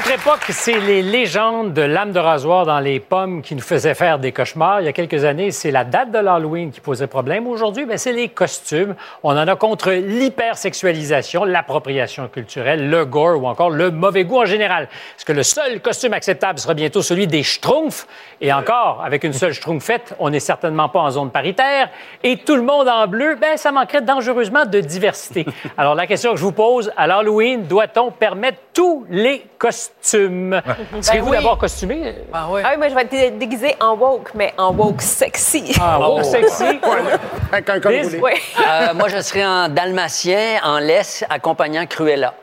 Autre époque, c'est les légendes de lames de rasoir dans les pommes qui nous faisaient faire des cauchemars. Il y a quelques années, c'est la date de l'Halloween qui posait problème. Aujourd'hui, ben, c'est les costumes. On en a contre l'hypersexualisation, l'appropriation culturelle, le gore ou encore le mauvais goût en général. Est-ce que le seul costume acceptable sera bientôt celui des schtroumpfs? Et encore, avec une seule schtroumpfette, on n'est certainement pas en zone paritaire. Et tout le monde en bleu, ben, ça manquerait dangereusement de diversité. Alors, la question que je vous pose, à l'Halloween, doit-on permettre tous les costumes? Serez-vous Ben oui. d'abord costumé? Ah oui, moi, je vais être déguisée en woke, mais en woke sexy. Ah, woke sexy? Avec un col Liz? roulé. Oui. Euh, moi, je serais en dalmatien, en laisse, accompagnant Cruella.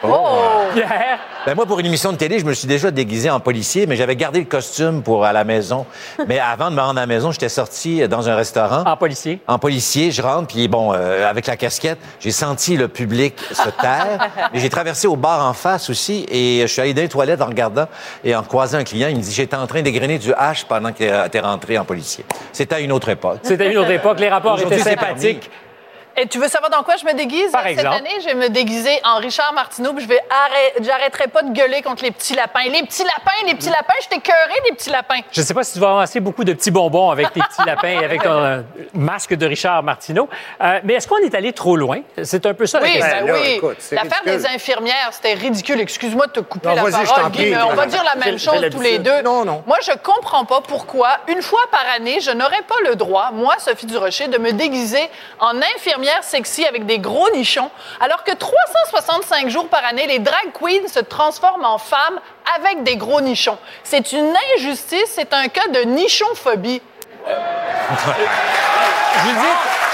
Pierre? Ben moi, pour une émission de télé, je me suis déjà déguisé en policier, mais j'avais gardé le costume pour à la maison. mais avant de me rendre à la maison, j'étais sorti dans un restaurant. En policier? En policier, je rentre, puis bon, euh, avec la casquette, j'ai senti le public se taire. et j'ai traversé au bar en face aussi, et je suis allé dans les toilettes en regardant et en croisant un client. Il me dit, j'étais en train d'égrener du hache pendant que t'es rentré en policier. C'était à une autre époque. C'était une autre époque. Les rapports étaient sympathiques. Et tu veux savoir dans quoi je me déguise? Par Cette exemple. année, je vais me déguiser en Richard Martineau, puis je vais arrêter, j'arrêterai pas de gueuler contre les petits lapins. Les petits lapins, les petits lapins, je t'ai cœuré des petits lapins. Je ne sais pas si tu vas amasser beaucoup de petits bonbons avec tes petits lapins et avec ton euh, masque de Richard Martineau. Euh, mais est-ce qu'on est allé trop loin? C'est un peu ça Oui, la question. ben là, oui. écoute, c'est L'affaire ridicule. des infirmières, c'était ridicule. Excuse-moi de te couper Non, la je parole, Guy, mais on va dire la même chose tous les deux. Non, non. Moi, je comprends pas pourquoi, une fois par année, je n'aurais pas le droit, moi, Sophie Durocher, de me déguiser en infirmière sexy avec des gros nichons, alors que 365 jours par année, les drag queens se transforment en femmes avec des gros nichons. C'est une injustice, c'est un cas de nichonphobie.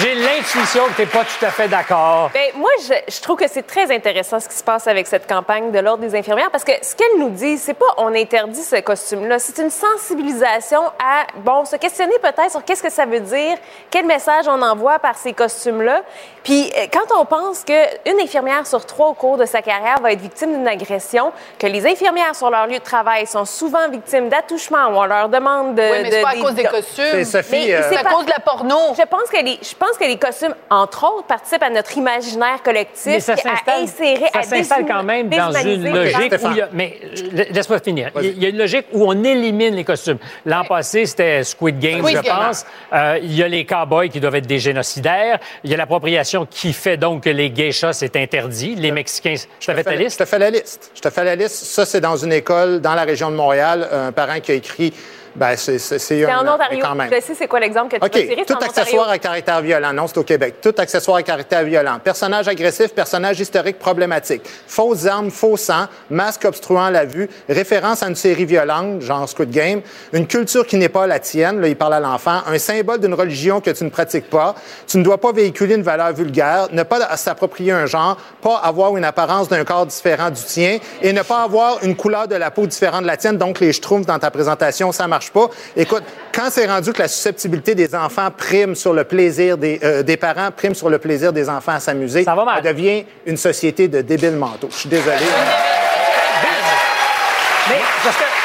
j'ai l'intuition que tu n'es pas tout à fait d'accord. Ben, moi, je, je trouve que c'est très intéressant ce qui se passe avec cette campagne de l'Ordre des infirmières parce que ce qu'elle nous dit, c'est pas on interdit ce costume-là, c'est une sensibilisation à, bon, se questionner peut-être sur qu'est-ce que ça veut dire, quel message on envoie par ces costumes-là. Puis euh, quand on pense qu'une infirmière sur trois au cours de sa carrière va être victime d'une agression, que les infirmières sur leur lieu de travail sont souvent victimes d'attouchements où on leur demande de... oui, mais c'est de- pas à des- cause des de- costumes. C'est Sophie, Mais euh, C'est c'est à pas- cause de la porno. je pense que les, je pense que les costumes, entre autres, participent à notre imaginaire collectif, Mais ça à insérer, ça à s'installe quand même dans une logique où il y a... Mais euh, laisse-moi finir. Il y a- une logique où on élimine les costumes. L'an passé, c'était Squid Game, Squid je Game. pense. Euh, il y a les cowboys qui doivent être des génocidaires. Il y a l'appropriation qui fait donc que les geishas, c'est interdit. Les Mexicains... Je t'avais ta Je liste? te fais la liste. Je te fais la liste. Ça, c'est dans une école dans la région de Montréal. Un parent qui a écrit. Ben, c'est c'est- c'est un en Ontario. quand même. Je sais c'est quoi l'exemple que tu vas tirer. Tout en accessoire Ontario. à caractère violent. Non, c'est au Québec. Tout accessoire à caractère violent. Personnage agressif, personnage historique problématique. Fausses armes, faux sang, masque obstruant la vue, référence à une série violente, genre Squid Game, une culture qui n'est pas la tienne, là, il parle à l'enfant, un symbole d'une religion que tu ne pratiques pas, tu ne dois pas véhiculer une valeur vulgaire, ne pas s'approprier un genre, pas avoir une apparence d'un corps différent du tien et ne pas avoir une couleur de la peau différente de la tienne, donc les schtroumpfs dans ta présentation, ça marche pas. Écoute, quand c'est rendu que la susceptibilité des enfants prime sur le plaisir des, euh, des parents, prime sur le plaisir des enfants à s'amuser, ça, devient une société de débiles mentaux. Je suis désolé. Mais parce que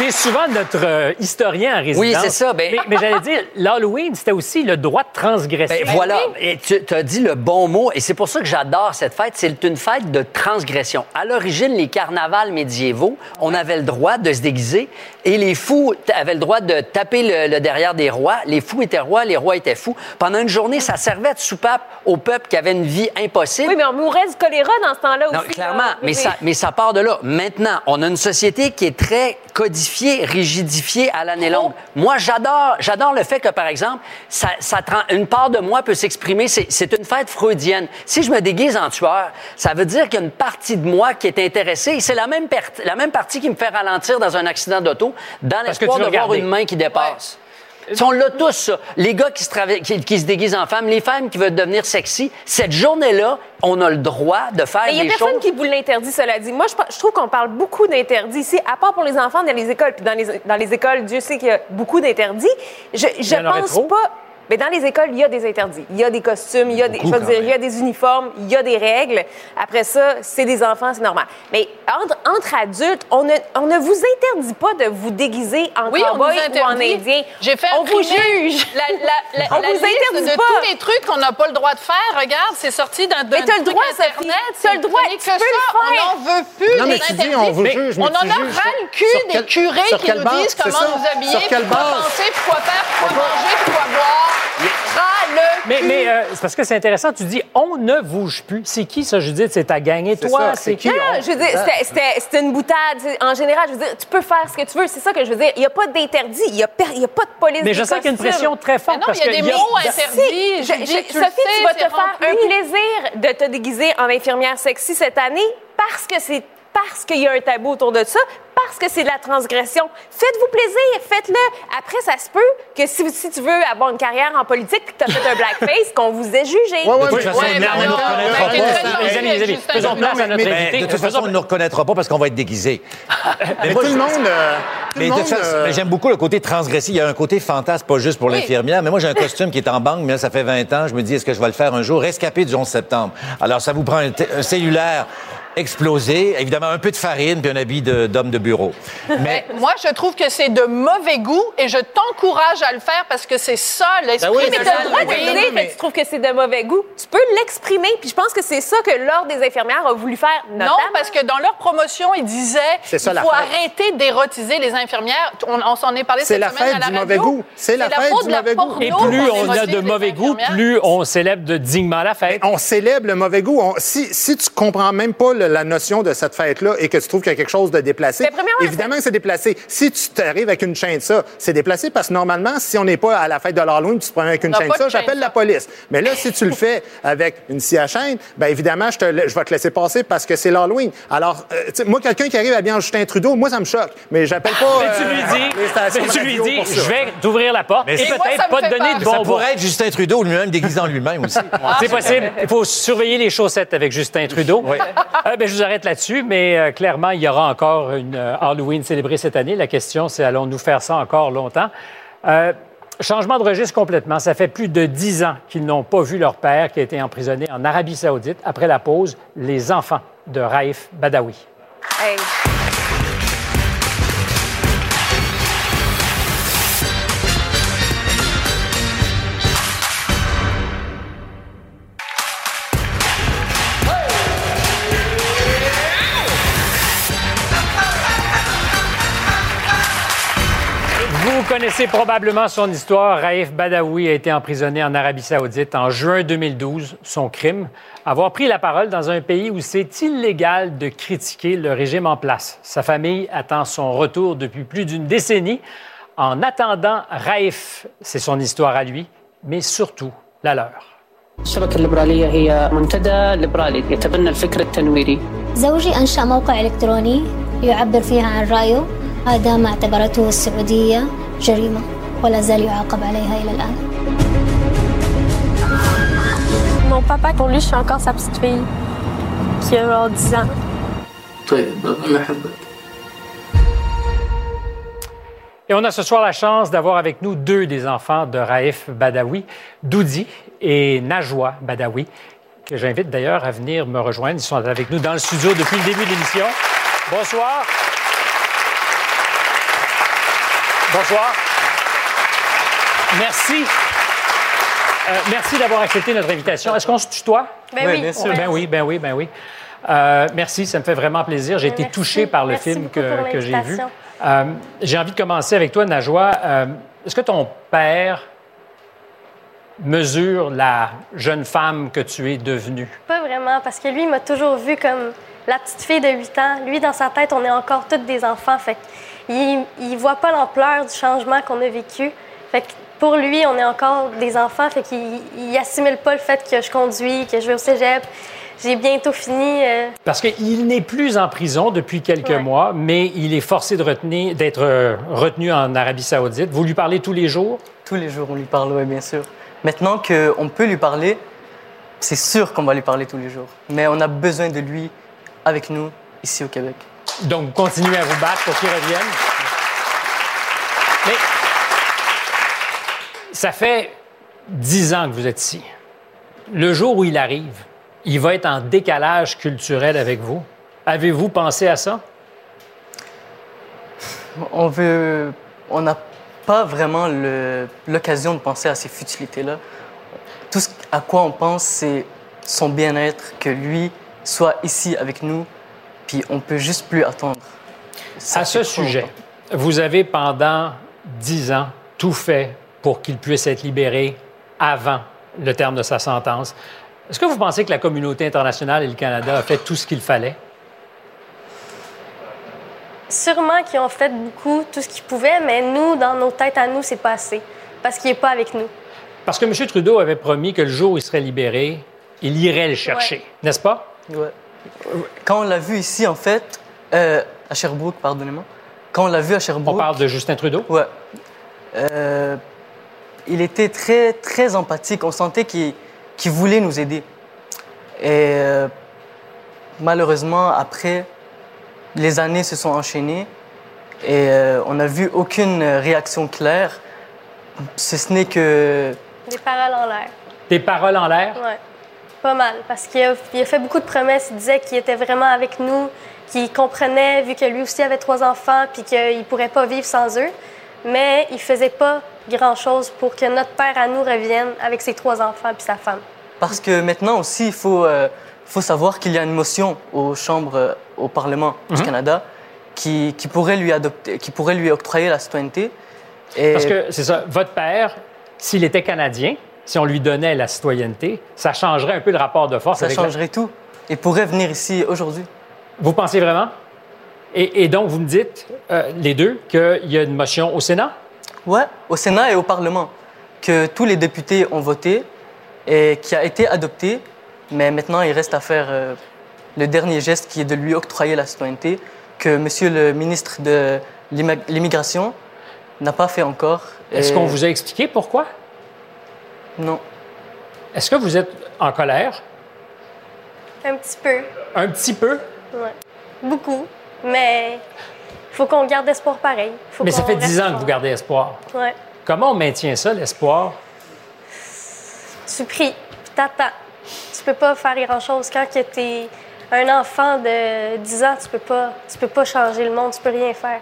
tu es souvent notre euh, historien en résidence. Oui, c'est ça, ben- mais mais j'allais dire, l'Halloween, c'était aussi le droit de transgression. Ben, voilà, et tu as dit le bon mot, et c'est pour ça que j'adore cette fête. C'est une fête de transgression. À l'origine, les carnavals médiévaux, on avait le droit de se déguiser, et les fous avaient le droit de taper le, le derrière des rois. Les fous étaient rois, les rois étaient fous. Pendant une journée, ça servait de soupape au peuple qui avait une vie impossible. Oui, mais on mourrait du choléra dans ce temps-là Non, aussi. clairement, là. mais Oui, ça, mais ça part de là. Maintenant, on a une société qui est très codifiée, rigidifiée à l'année longue. Moi, j'adore, j'adore le fait que, par exemple, ça, une part de moi peut s'exprimer. C'est, c'est une fête freudienne. Si je me déguise en tueur, ça veut dire qu'il y a une partie de moi qui est intéressée. Et c'est la même, per- la même partie qui me fait ralentir dans un accident d'auto, dans l'espoir tu de voir une main qui dépasse. Si on l'a tous, ça. Les gars qui se, trava- qui, qui se déguisent en femmes, les femmes qui veulent devenir sexy, cette journée-là, on a le droit de faire Mais il y a des personne choses. qui vous l'interdit, cela dit. Moi, je, trouve qu'on parle beaucoup d'interdits ici, à part pour les enfants dans les écoles. Puis dans les, dans les écoles, Dieu sait qu'il y a beaucoup d'interdits. Je, je pense pas. Mais dans les écoles, il y a des interdits. Il y a des costumes, il y a des, je veux dire, il y a des uniformes, il y a des règles. Après ça, c'est des enfants, c'est normal. Mais entre, entre adultes, on ne, on ne vous interdit pas de vous déguiser en Oui, cowboy ou en indien. J'ai fait On vous juge. La, la, la, On la vous liste interdit de pas. tous les trucs qu'on n'a pas le droit de faire. Regarde, c'est sorti d'un Mais t'as le droit, Internet. Sophie. c'est T'as le droit, tu que peux le ça. faire. On n'en veut plus Non, mais tu dis, on vous Mais juge, mais on tu en a ras le cul des curés qui nous disent comment nous habiller, Sur puis quelle quoi base? penser, puis quoi faire, puis quoi manger, puis quoi boire. Mais, euh, c'est parce que c'est intéressant, tu dis on ne bouge plus. C'est qui ça, Judith? C'est ta gang et toi? c'est qui? Non, je veux dire, c'était- une boutade. C'est- En général, je veux dire, tu peux faire ce que tu veux. C'est ça que je veux dire. Il n'y a pas d'interdit. Il n'y a, per- pas de police. Mais je sens qu'il y a une pression très forte Mais non, parce il y a des il y a- mots interdits. Je- Judith, je- tu le Sophie, tu vas te faire un plaisir de te déguiser en infirmière sexy cette année parce que c'est parce qu'il y a un tabou autour de ça, parce que c'est de la transgression. Faites-vous plaisir, faites-le. Après, ça se peut que si, si tu veux avoir une carrière en politique et que tu as fait un blackface, qu'on vous ait jugé. Ouais, ouais, De toute façon, Ouais, on ne nous reconnaîtra pas. très Les amis, les amis, Justin faisons Trudeau. place à notre Mais- invité. Mais de toute façon, on ne nous reconnaîtra pas parce qu'on va être déguisés. Mais tout le monde. Mais euh, j'aime beaucoup le côté transgressif. Il y a un côté fantasme, pas juste pour Oui. l'infirmière. Mais moi, j'ai un costume qui est en banque, mais là, ça fait 20 ans. Je me dis, est-ce que je vais le faire un jour? Rescapé du 11 septembre. Alors, ça vous prend un cellulaire explosé, évidemment un peu de farine puis un habit d'homme de, bureau. Mais Moi, je trouve que c'est de mauvais goût et je t'encourage à le faire parce que c'est ça l'esprit Ben oui, de mais Tu as le droit de Oui, dire mais- que tu trouves que c'est de mauvais goût? Tu peux l'exprimer. Puis je pense que c'est ça que l'Ordre des infirmières a voulu faire. Non, parce que dans leur promotion, ils disaient C'est ça, qu'il la faut fête. arrêter d'érotiser les infirmières. On, on s'en est parlé C'est cette la semaine fête à la du radio. mauvais goût. C'est la fête faute du de la mauvais goût. Et plus on a de mauvais goût, plus on célèbre de dignement la fête. On célèbre le mauvais goût. On- si, si tu comprends même pas le- la notion de cette fête-là et que tu trouves qu'il y a quelque chose de déplacé, premièrement, évidemment que c'est déplacé. Si tu t'arrives avec une chaîne de ça, c'est déplacé parce que normalement, si on n'est pas à la fête de l'Halloween, tu te promènes avec une chaîne de ça, j'appelle la ça. police. Mais là, si tu le fais avec une scie à chaîne, bien évidemment, je, te, la- je vais te laisser passer parce que c'est l'Halloween. Alors, euh, tu sais, moi, quelqu'un qui arrive à bien Justin Trudeau, moi, ça me choque. Mais j'appelle pas. Mais tu euh, lui dis, stations mais tu lui dis, ça. je vais t'ouvrir la porte Mais et ça peut-être pas te donner de ça bonbons. pourrait être Justin Trudeau lui-même déguisé en lui-même aussi. C'est possible. Il faut surveiller les chaussettes avec Justin Trudeau. Euh, je vous arrête là-dessus, mais euh, clairement, il y aura encore une euh, Halloween célébrée cette année. La question, c'est allons-nous faire ça encore longtemps? Euh, changement de registre complètement. Ça fait plus de dix ans qu'ils n'ont pas vu leur père qui a été emprisonné en Arabie Saoudite. Après la pause, les enfants de Raif Badawi. Hey. connaissez probablement son histoire. Raif Badawi a été emprisonné en Arabie Saoudite en juin 2012. Son crime, avoir pris la parole dans un pays où c'est illégal de critiquer le régime en place. Sa famille attend son retour depuis plus d'une décennie. En attendant, Raif, c'est son histoire à lui, mais surtout la leur. الشبكة الليبرالية هي منتدى ليبرالي يتبنى الفكر التنويري زوجي أنشأ موقع إلكتروني يعبر فيها عن رأيه هذا ما اعتبرته السعودية جريمة ولا زال يعاقب عليها إلى الآن Mon papa, pour lui, je suis encore sa petite fille, qui a genre 10 ans. طيب أنا أحبك Et on a ce soir la chance d'avoir avec nous deux des enfants de Raif Badawi, Doudi et Najwa Badawi, que j'invite d'ailleurs à venir me rejoindre. Ils sont avec nous dans le studio depuis le début de l'émission. Bonsoir. Bonsoir. Merci. Euh, merci d'avoir accepté notre invitation. Est-ce qu'on se tutoie? Ben oui. Oui, bien sûr. Ben oui, ben oui, ben oui. Euh, merci, ça me fait vraiment plaisir. J'ai été touché par le Merci film que, j'ai vu. Euh, j'ai envie de commencer avec toi, Najwa. Euh, Est-ce que ton père mesure la jeune femme que tu es devenue? Pas vraiment, parce que lui, il m'a toujours vu comme la petite fille de 8 ans. Lui, dans sa tête, on est encore toutes des enfants. Fait il, il voit pas l'ampleur du changement qu'on a vécu. Fait que pour lui, on est encore des enfants. Fait qu'il il assimile pas le fait que je conduis, que je vais au cégep. J'ai bientôt fini. euh, Parce qu'il n'est plus en prison depuis quelques mois, mais il est forcé de retenir- d'être euh, retenu en Arabie Saoudite. Vous lui parlez tous les jours? Tous les jours, on lui parle, oui, bien sûr. Maintenant qu'on peut lui parler, c'est sûr qu'on va lui parler tous les jours. Mais on a besoin de lui avec nous ici au Québec. Donc, continuez à vous battre pour qu'il revienne. Mais ça fait dix ans que vous êtes ici. Le jour où il arrive, il va être en décalage culturel avec vous. Avez-vous pensé à ça? On veut, on n'a pas vraiment l'occasion de penser à ces futilités-là. Tout ce à quoi on pense, c'est son bien-être, que lui soit ici avec nous, puis on peut juste plus attendre. Ça à ce sujet, vous avez pendant dix ans tout fait pour qu'il puisse être libéré avant le terme de sa sentence. Est-ce que vous pensez que la communauté internationale et le Canada a fait tout ce qu'il fallait? sûrement qu'ils ont fait beaucoup, tout ce qu'ils pouvaient, mais nous, dans nos têtes à nous, c'est pas assez. Parce qu'il est pas avec nous. Parce que M. Trudeau avait promis que le jour où il serait libéré, il irait le chercher, n'est-ce pas? Ouais. Quand on l'a vu ici, en fait, euh, à Sherbrooke, pardonnez-moi, quand on l'a vu à Sherbrooke... On parle de Justin Trudeau? Ouais. Euh, il était très, très empathique. On sentait qu'il qu'il voulait nous aider. Et euh, malheureusement, après, les années se sont enchaînées et euh, on n'a vu aucune réaction claire. Ce ce n'est que... Des paroles en l'air. Des paroles en l'air? Oui, pas mal. Parce qu'il a, il a fait beaucoup de promesses. Il disait qu'il était vraiment avec nous, qu'il comprenait, vu que lui aussi avait trois enfants, puis qu'il ne pourrait pas vivre sans eux. Mais il faisait pas grand-chose pour que notre père à nous revienne avec ses trois enfants puis sa femme. Parce que maintenant aussi, il faut, euh, faut savoir qu'il y a une motion aux chambres, euh, au Parlement du Mhm. Canada qui, qui, pourrait lui adopter, qui pourrait lui octroyer la citoyenneté. Et Parce que c'est ça, votre père, s'il était canadien, si on lui donnait la citoyenneté, ça changerait un peu le rapport de force. ça avec la- changerait tout. Il pourrait venir ici aujourd'hui. Vous pensez vraiment? Et, et donc, vous me dites, euh, les deux, qu'il y a une motion au Sénat? Ouais, au Sénat et au Parlement, que tous les députés ont voté et qui a été adopté, mais maintenant il reste à faire euh, le dernier geste qui est de lui octroyer la citoyenneté, que Monsieur le ministre de l'immi- l'immigration n'a pas fait encore. Est-ce qu'on vous a expliqué pourquoi? Non. Est-ce que vous êtes en colère? Un petit peu. Un petit peu? Ouais. Beaucoup. Mais il faut qu'on garde espoir pareil. Faut Mais ça fait dix ans que vous gardez espoir. Ouais. Comment on maintient ça, l'espoir? Tu pries, puis t'attends. Tu peux pas faire grand-chose. Quand que t'es un enfant de 10 ans, tu peux pas, tu peux pas changer le monde, tu peux rien faire.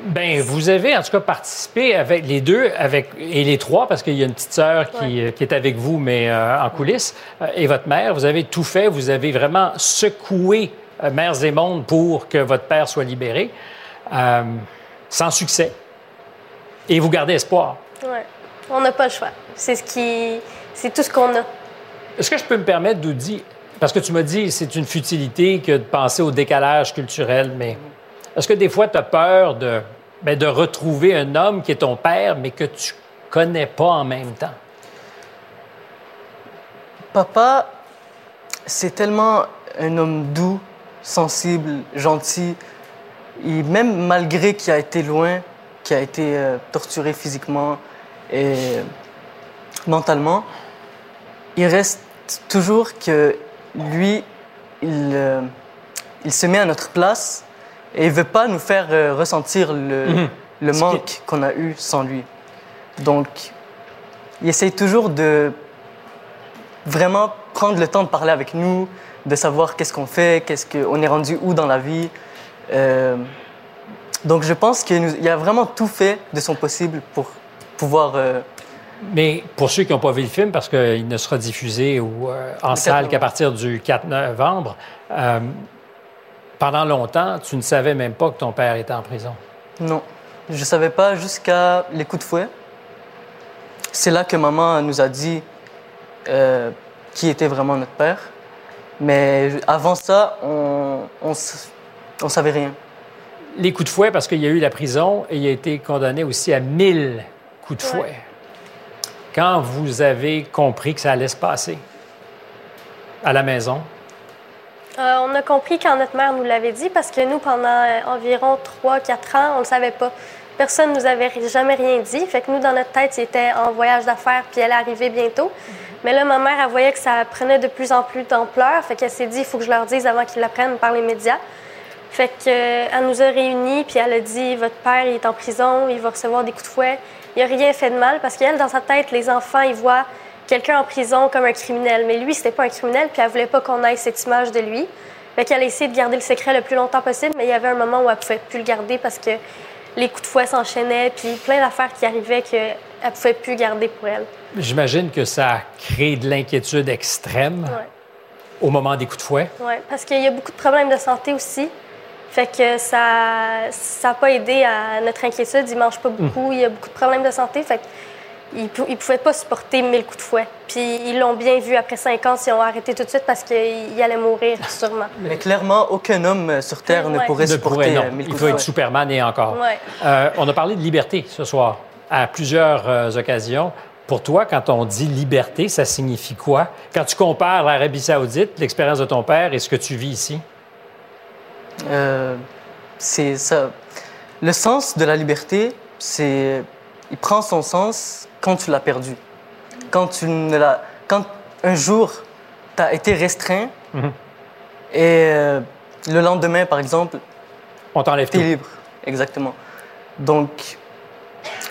Ben, vous avez en tout cas participé avec les deux avec, et les trois, parce qu'il y a une petite sœur qui, euh, qui est avec vous, mais euh, en coulisses, euh, et votre mère. Vous avez tout fait, vous avez vraiment secoué euh, Mères et Mondes pour que votre père soit libéré, euh, sans succès. Et vous gardez espoir. Ouais. On n'a pas le choix. C'est ce qui, c'est tout ce qu'on a. Est-ce que je peux me permettre de dire, parce que tu m'as dit c'est une futilité que de penser au décalage culturel, mais est-ce que des fois tu as peur de, ben, de retrouver un homme qui est ton père, mais que tu connais pas en même temps? Papa, c'est tellement un homme doux, sensible, gentil. Et même malgré qu'il a été loin, qu'il a été euh, torturé physiquement et mentalement, il reste toujours que lui, il, euh, il se met à notre place et il veut pas nous faire euh, ressentir le, Mhm. le manque qu'on a eu sans lui. Donc, il essaye toujours de vraiment prendre le temps de parler avec nous, de savoir qu'est-ce qu'on fait, qu'est-ce qu'on est rendu où dans la vie. Euh, donc, je pense qu'il a vraiment tout fait de son possible pour pouvoir. euh, Mais pour ceux qui n'ont pas vu le film, parce qu'il ne sera diffusé ou, euh, en Le 4 salle qu'à partir du 4 novembre, euh, pendant longtemps, tu ne savais même pas que ton père était en prison. Non, je savais pas jusqu'à les coups de fouet. C'est là que maman nous a dit euh, qui était vraiment notre père. Mais avant ça, on, on savait rien. Les coups de fouet, parce qu'il y a eu la prison et il a été condamné aussi à 1000 coups de Ouais. fouet. Quand vous avez compris que ça allait se passer à la maison, Euh, on a compris quand notre mère nous l'avait dit parce que nous, pendant euh, environ 3-4 ans, on ne le savait pas. Personne ne nous avait jamais rien dit. Fait que nous, dans notre tête, il était en voyage d'affaires puis elle arrivait bientôt. Mais là, ma mère, elle voyait que ça prenait de plus en plus d'ampleur. Fait qu'elle s'est dit, il faut que je leur dise avant qu'ils l'apprennent par les médias. Fait qu'elle nous a réunis puis elle a dit, votre père, il est en prison, il va recevoir des coups de fouet. Il n'a rien fait de mal parce qu'elle, dans sa tête, les enfants, ils voient quelqu'un en prison comme un criminel. Mais lui, c'était pas un criminel, puis elle voulait pas qu'on ait cette image de lui. Fait qu'elle a essayé de garder le secret le plus longtemps possible, mais il y avait un moment où elle pouvait plus le garder parce que les coups de fouet s'enchaînaient, puis plein d'affaires qui arrivaient qu'elle pouvait plus garder pour elle. j'imagine que ça a créé de l'inquiétude extrême Ouais. au moment des coups de fouet. Oui, parce qu'il y a beaucoup de problèmes de santé aussi. Fait que ça n'a pas aidé à notre inquiétude. Il mange pas beaucoup, il y a beaucoup de problèmes de santé. Fait qu'il ne pouvait pas supporter 1000 coups de fouet. Puis ils l'ont bien vu après 5 ans, ils ont arrêté tout de suite parce qu'il allait mourir sûrement. Mais clairement, aucun homme euh, sur Terre ne pourrait Ne supporter pourrait, non. euh, mille Il coups faut de être fouet. Superman et encore. Ouais. Euh, on a parlé de liberté ce soir à plusieurs euh, occasions. Pour toi, quand on dit liberté, ça signifie quoi? Quand tu compares l'Arabie saoudite, l'expérience de ton père et ce que tu vis ici? Euh, c'est ça. Le sens de la liberté, c'est. Il prend son sens quand tu l'as perdu. Quand tu ne l'as. Quand un jour, tu as été restreint Mhm. et euh, le lendemain, par exemple. On t'enlève tout. libre. Exactement. Donc,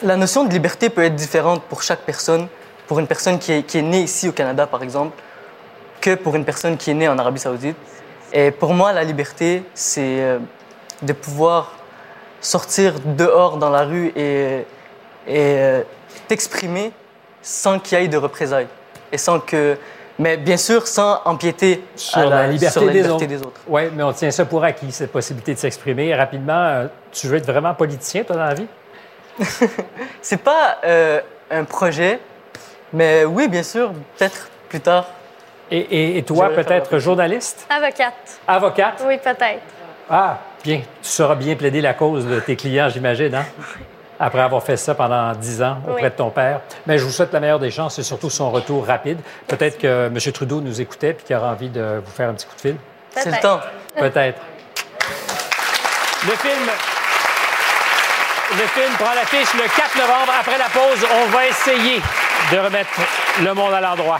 la notion de liberté peut être différente pour chaque personne. Pour une personne qui est, qui est née ici au Canada, par exemple, que pour une personne qui est née en Arabie Saoudite. Et pour moi, la liberté, c'est euh, de pouvoir sortir dehors dans la rue et, et euh, t'exprimer sans qu'il y ait de représailles. Et sans que. Mais bien sûr, sans empiéter Sur à la, liberté, sur la des, liberté autres. des autres. Oui, mais on tient ça pour acquis, cette possibilité de s'exprimer. Rapidement, euh, tu veux être vraiment politicien, toi, dans la vie? C'est pas euh, un projet, mais oui, bien sûr, peut-être plus tard. Et, et- et toi, peut-être journaliste? Avocate. Avocate? Oui, peut-être. Ah, bien. Tu sauras bien plaider la cause de tes clients, j'imagine, hein? Après avoir fait ça pendant dix ans auprès Oui. de ton père. Mais je vous souhaite la meilleure des chances et surtout son retour rapide. Peut-être que M. Trudeau nous écoutait et qu'il aura envie de vous faire un petit coup de fil. C'est le temps. Peut-être. Le film. Le film prend l'affiche le 4 novembre. Après la pause, on va essayer de remettre le monde à l'endroit.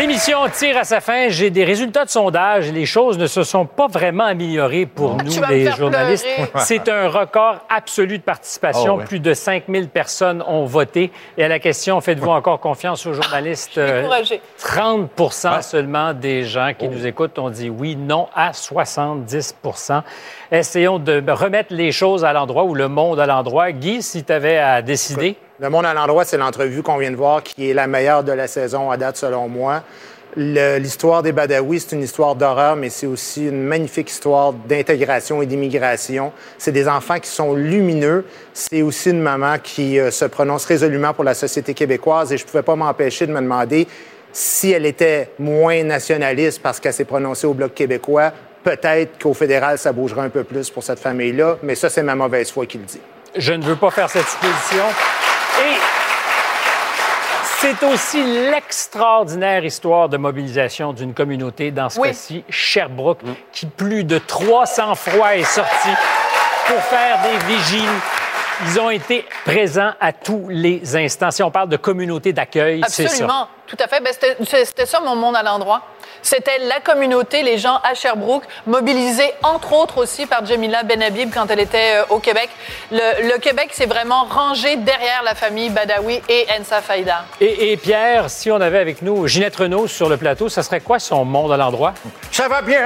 L'émission tire à sa fin. J'ai des résultats de sondage. Les choses ne se sont pas vraiment améliorées pour nous, les journalistes. C'est un record absolu de participation. Oh, ouais. Plus de 5000 personnes ont voté. Et à la question, faites-vous encore confiance aux journalistes? Euh, découragée. 30 seulement des gens qui nous écoutent ont dit oui, non à 70% Essayons de remettre les choses à l'endroit ou le monde à l'endroit. Guy, si tu avais à décider? Le monde à l'endroit, c'est l'entrevue qu'on vient de voir qui est la meilleure de la saison à date, selon moi. L'histoire des Badawi, c'est une histoire d'horreur, mais c'est aussi une magnifique histoire d'intégration et d'immigration. C'est des enfants qui sont lumineux. C'est aussi une maman qui euh, se prononce résolument pour la société québécoise et je ne pouvais pas m'empêcher de me demander si elle était moins nationaliste parce qu'elle s'est prononcée au Bloc québécois. Peut-être qu'au fédéral, ça bougerait un peu plus pour cette famille-là, mais ça, c'est ma mauvaise foi qui le dit. Je ne veux pas faire cette supposition. C'est aussi l'extraordinaire histoire de mobilisation d'une communauté, dans ce Oui. cas-ci, Sherbrooke, qui plus de 300 fois est sorti pour faire des vigiles. Ils ont été présents à tous les instants. Si on parle de communauté d'accueil, c'est ça. Absolument, tout à fait. Ben, C'était ça mon monde à l'endroit. C'était la communauté, les gens à Sherbrooke, mobilisés entre autres aussi par Jamila Benhabib quand elle était euh, au Québec. Le, le Québec s'est vraiment rangé derrière la famille Badawi et Ensa Faïda. Et, et Pierre, si on avait avec nous Ginette Renault sur le plateau, ça serait quoi son monde à l'endroit? Ça va bien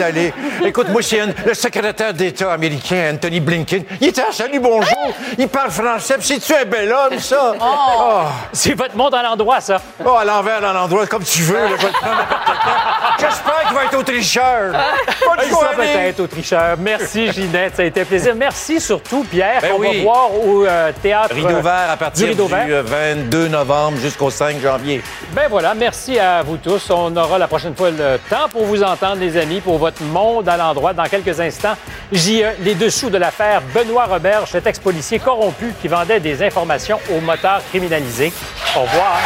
aller. Écoute, moi, c'est le secrétaire d'État américain, Anthony Blinken. Il était à salut, bonjour. Il parle français. puis C'est-tu un bel homme, ça? Oh. C'est votre monde à l'endroit, ça. Oh, à l'envers, à l'endroit, comme tu veux. là, J'espère qu'il va être autricheur. Bonne Ça soirée. peut-être, Autricheur. Merci, Ginette. Ça a été un plaisir. Merci surtout, Pierre, Ben oui. va voir au euh, théâtre. Rideau vert à partir du du, Rideau Vert. euh, 22 novembre jusqu'au 5 janvier. Ben voilà, merci à vous tous. On aura la prochaine fois le temps pour vous entendre, les amis, pour votre monde à l'endroit. Dans quelques instants, JE, les dessous de l'affaire Benoît Robert, cet ex-policier corrompu qui vendait des informations aux moteurs criminalisés. Au revoir.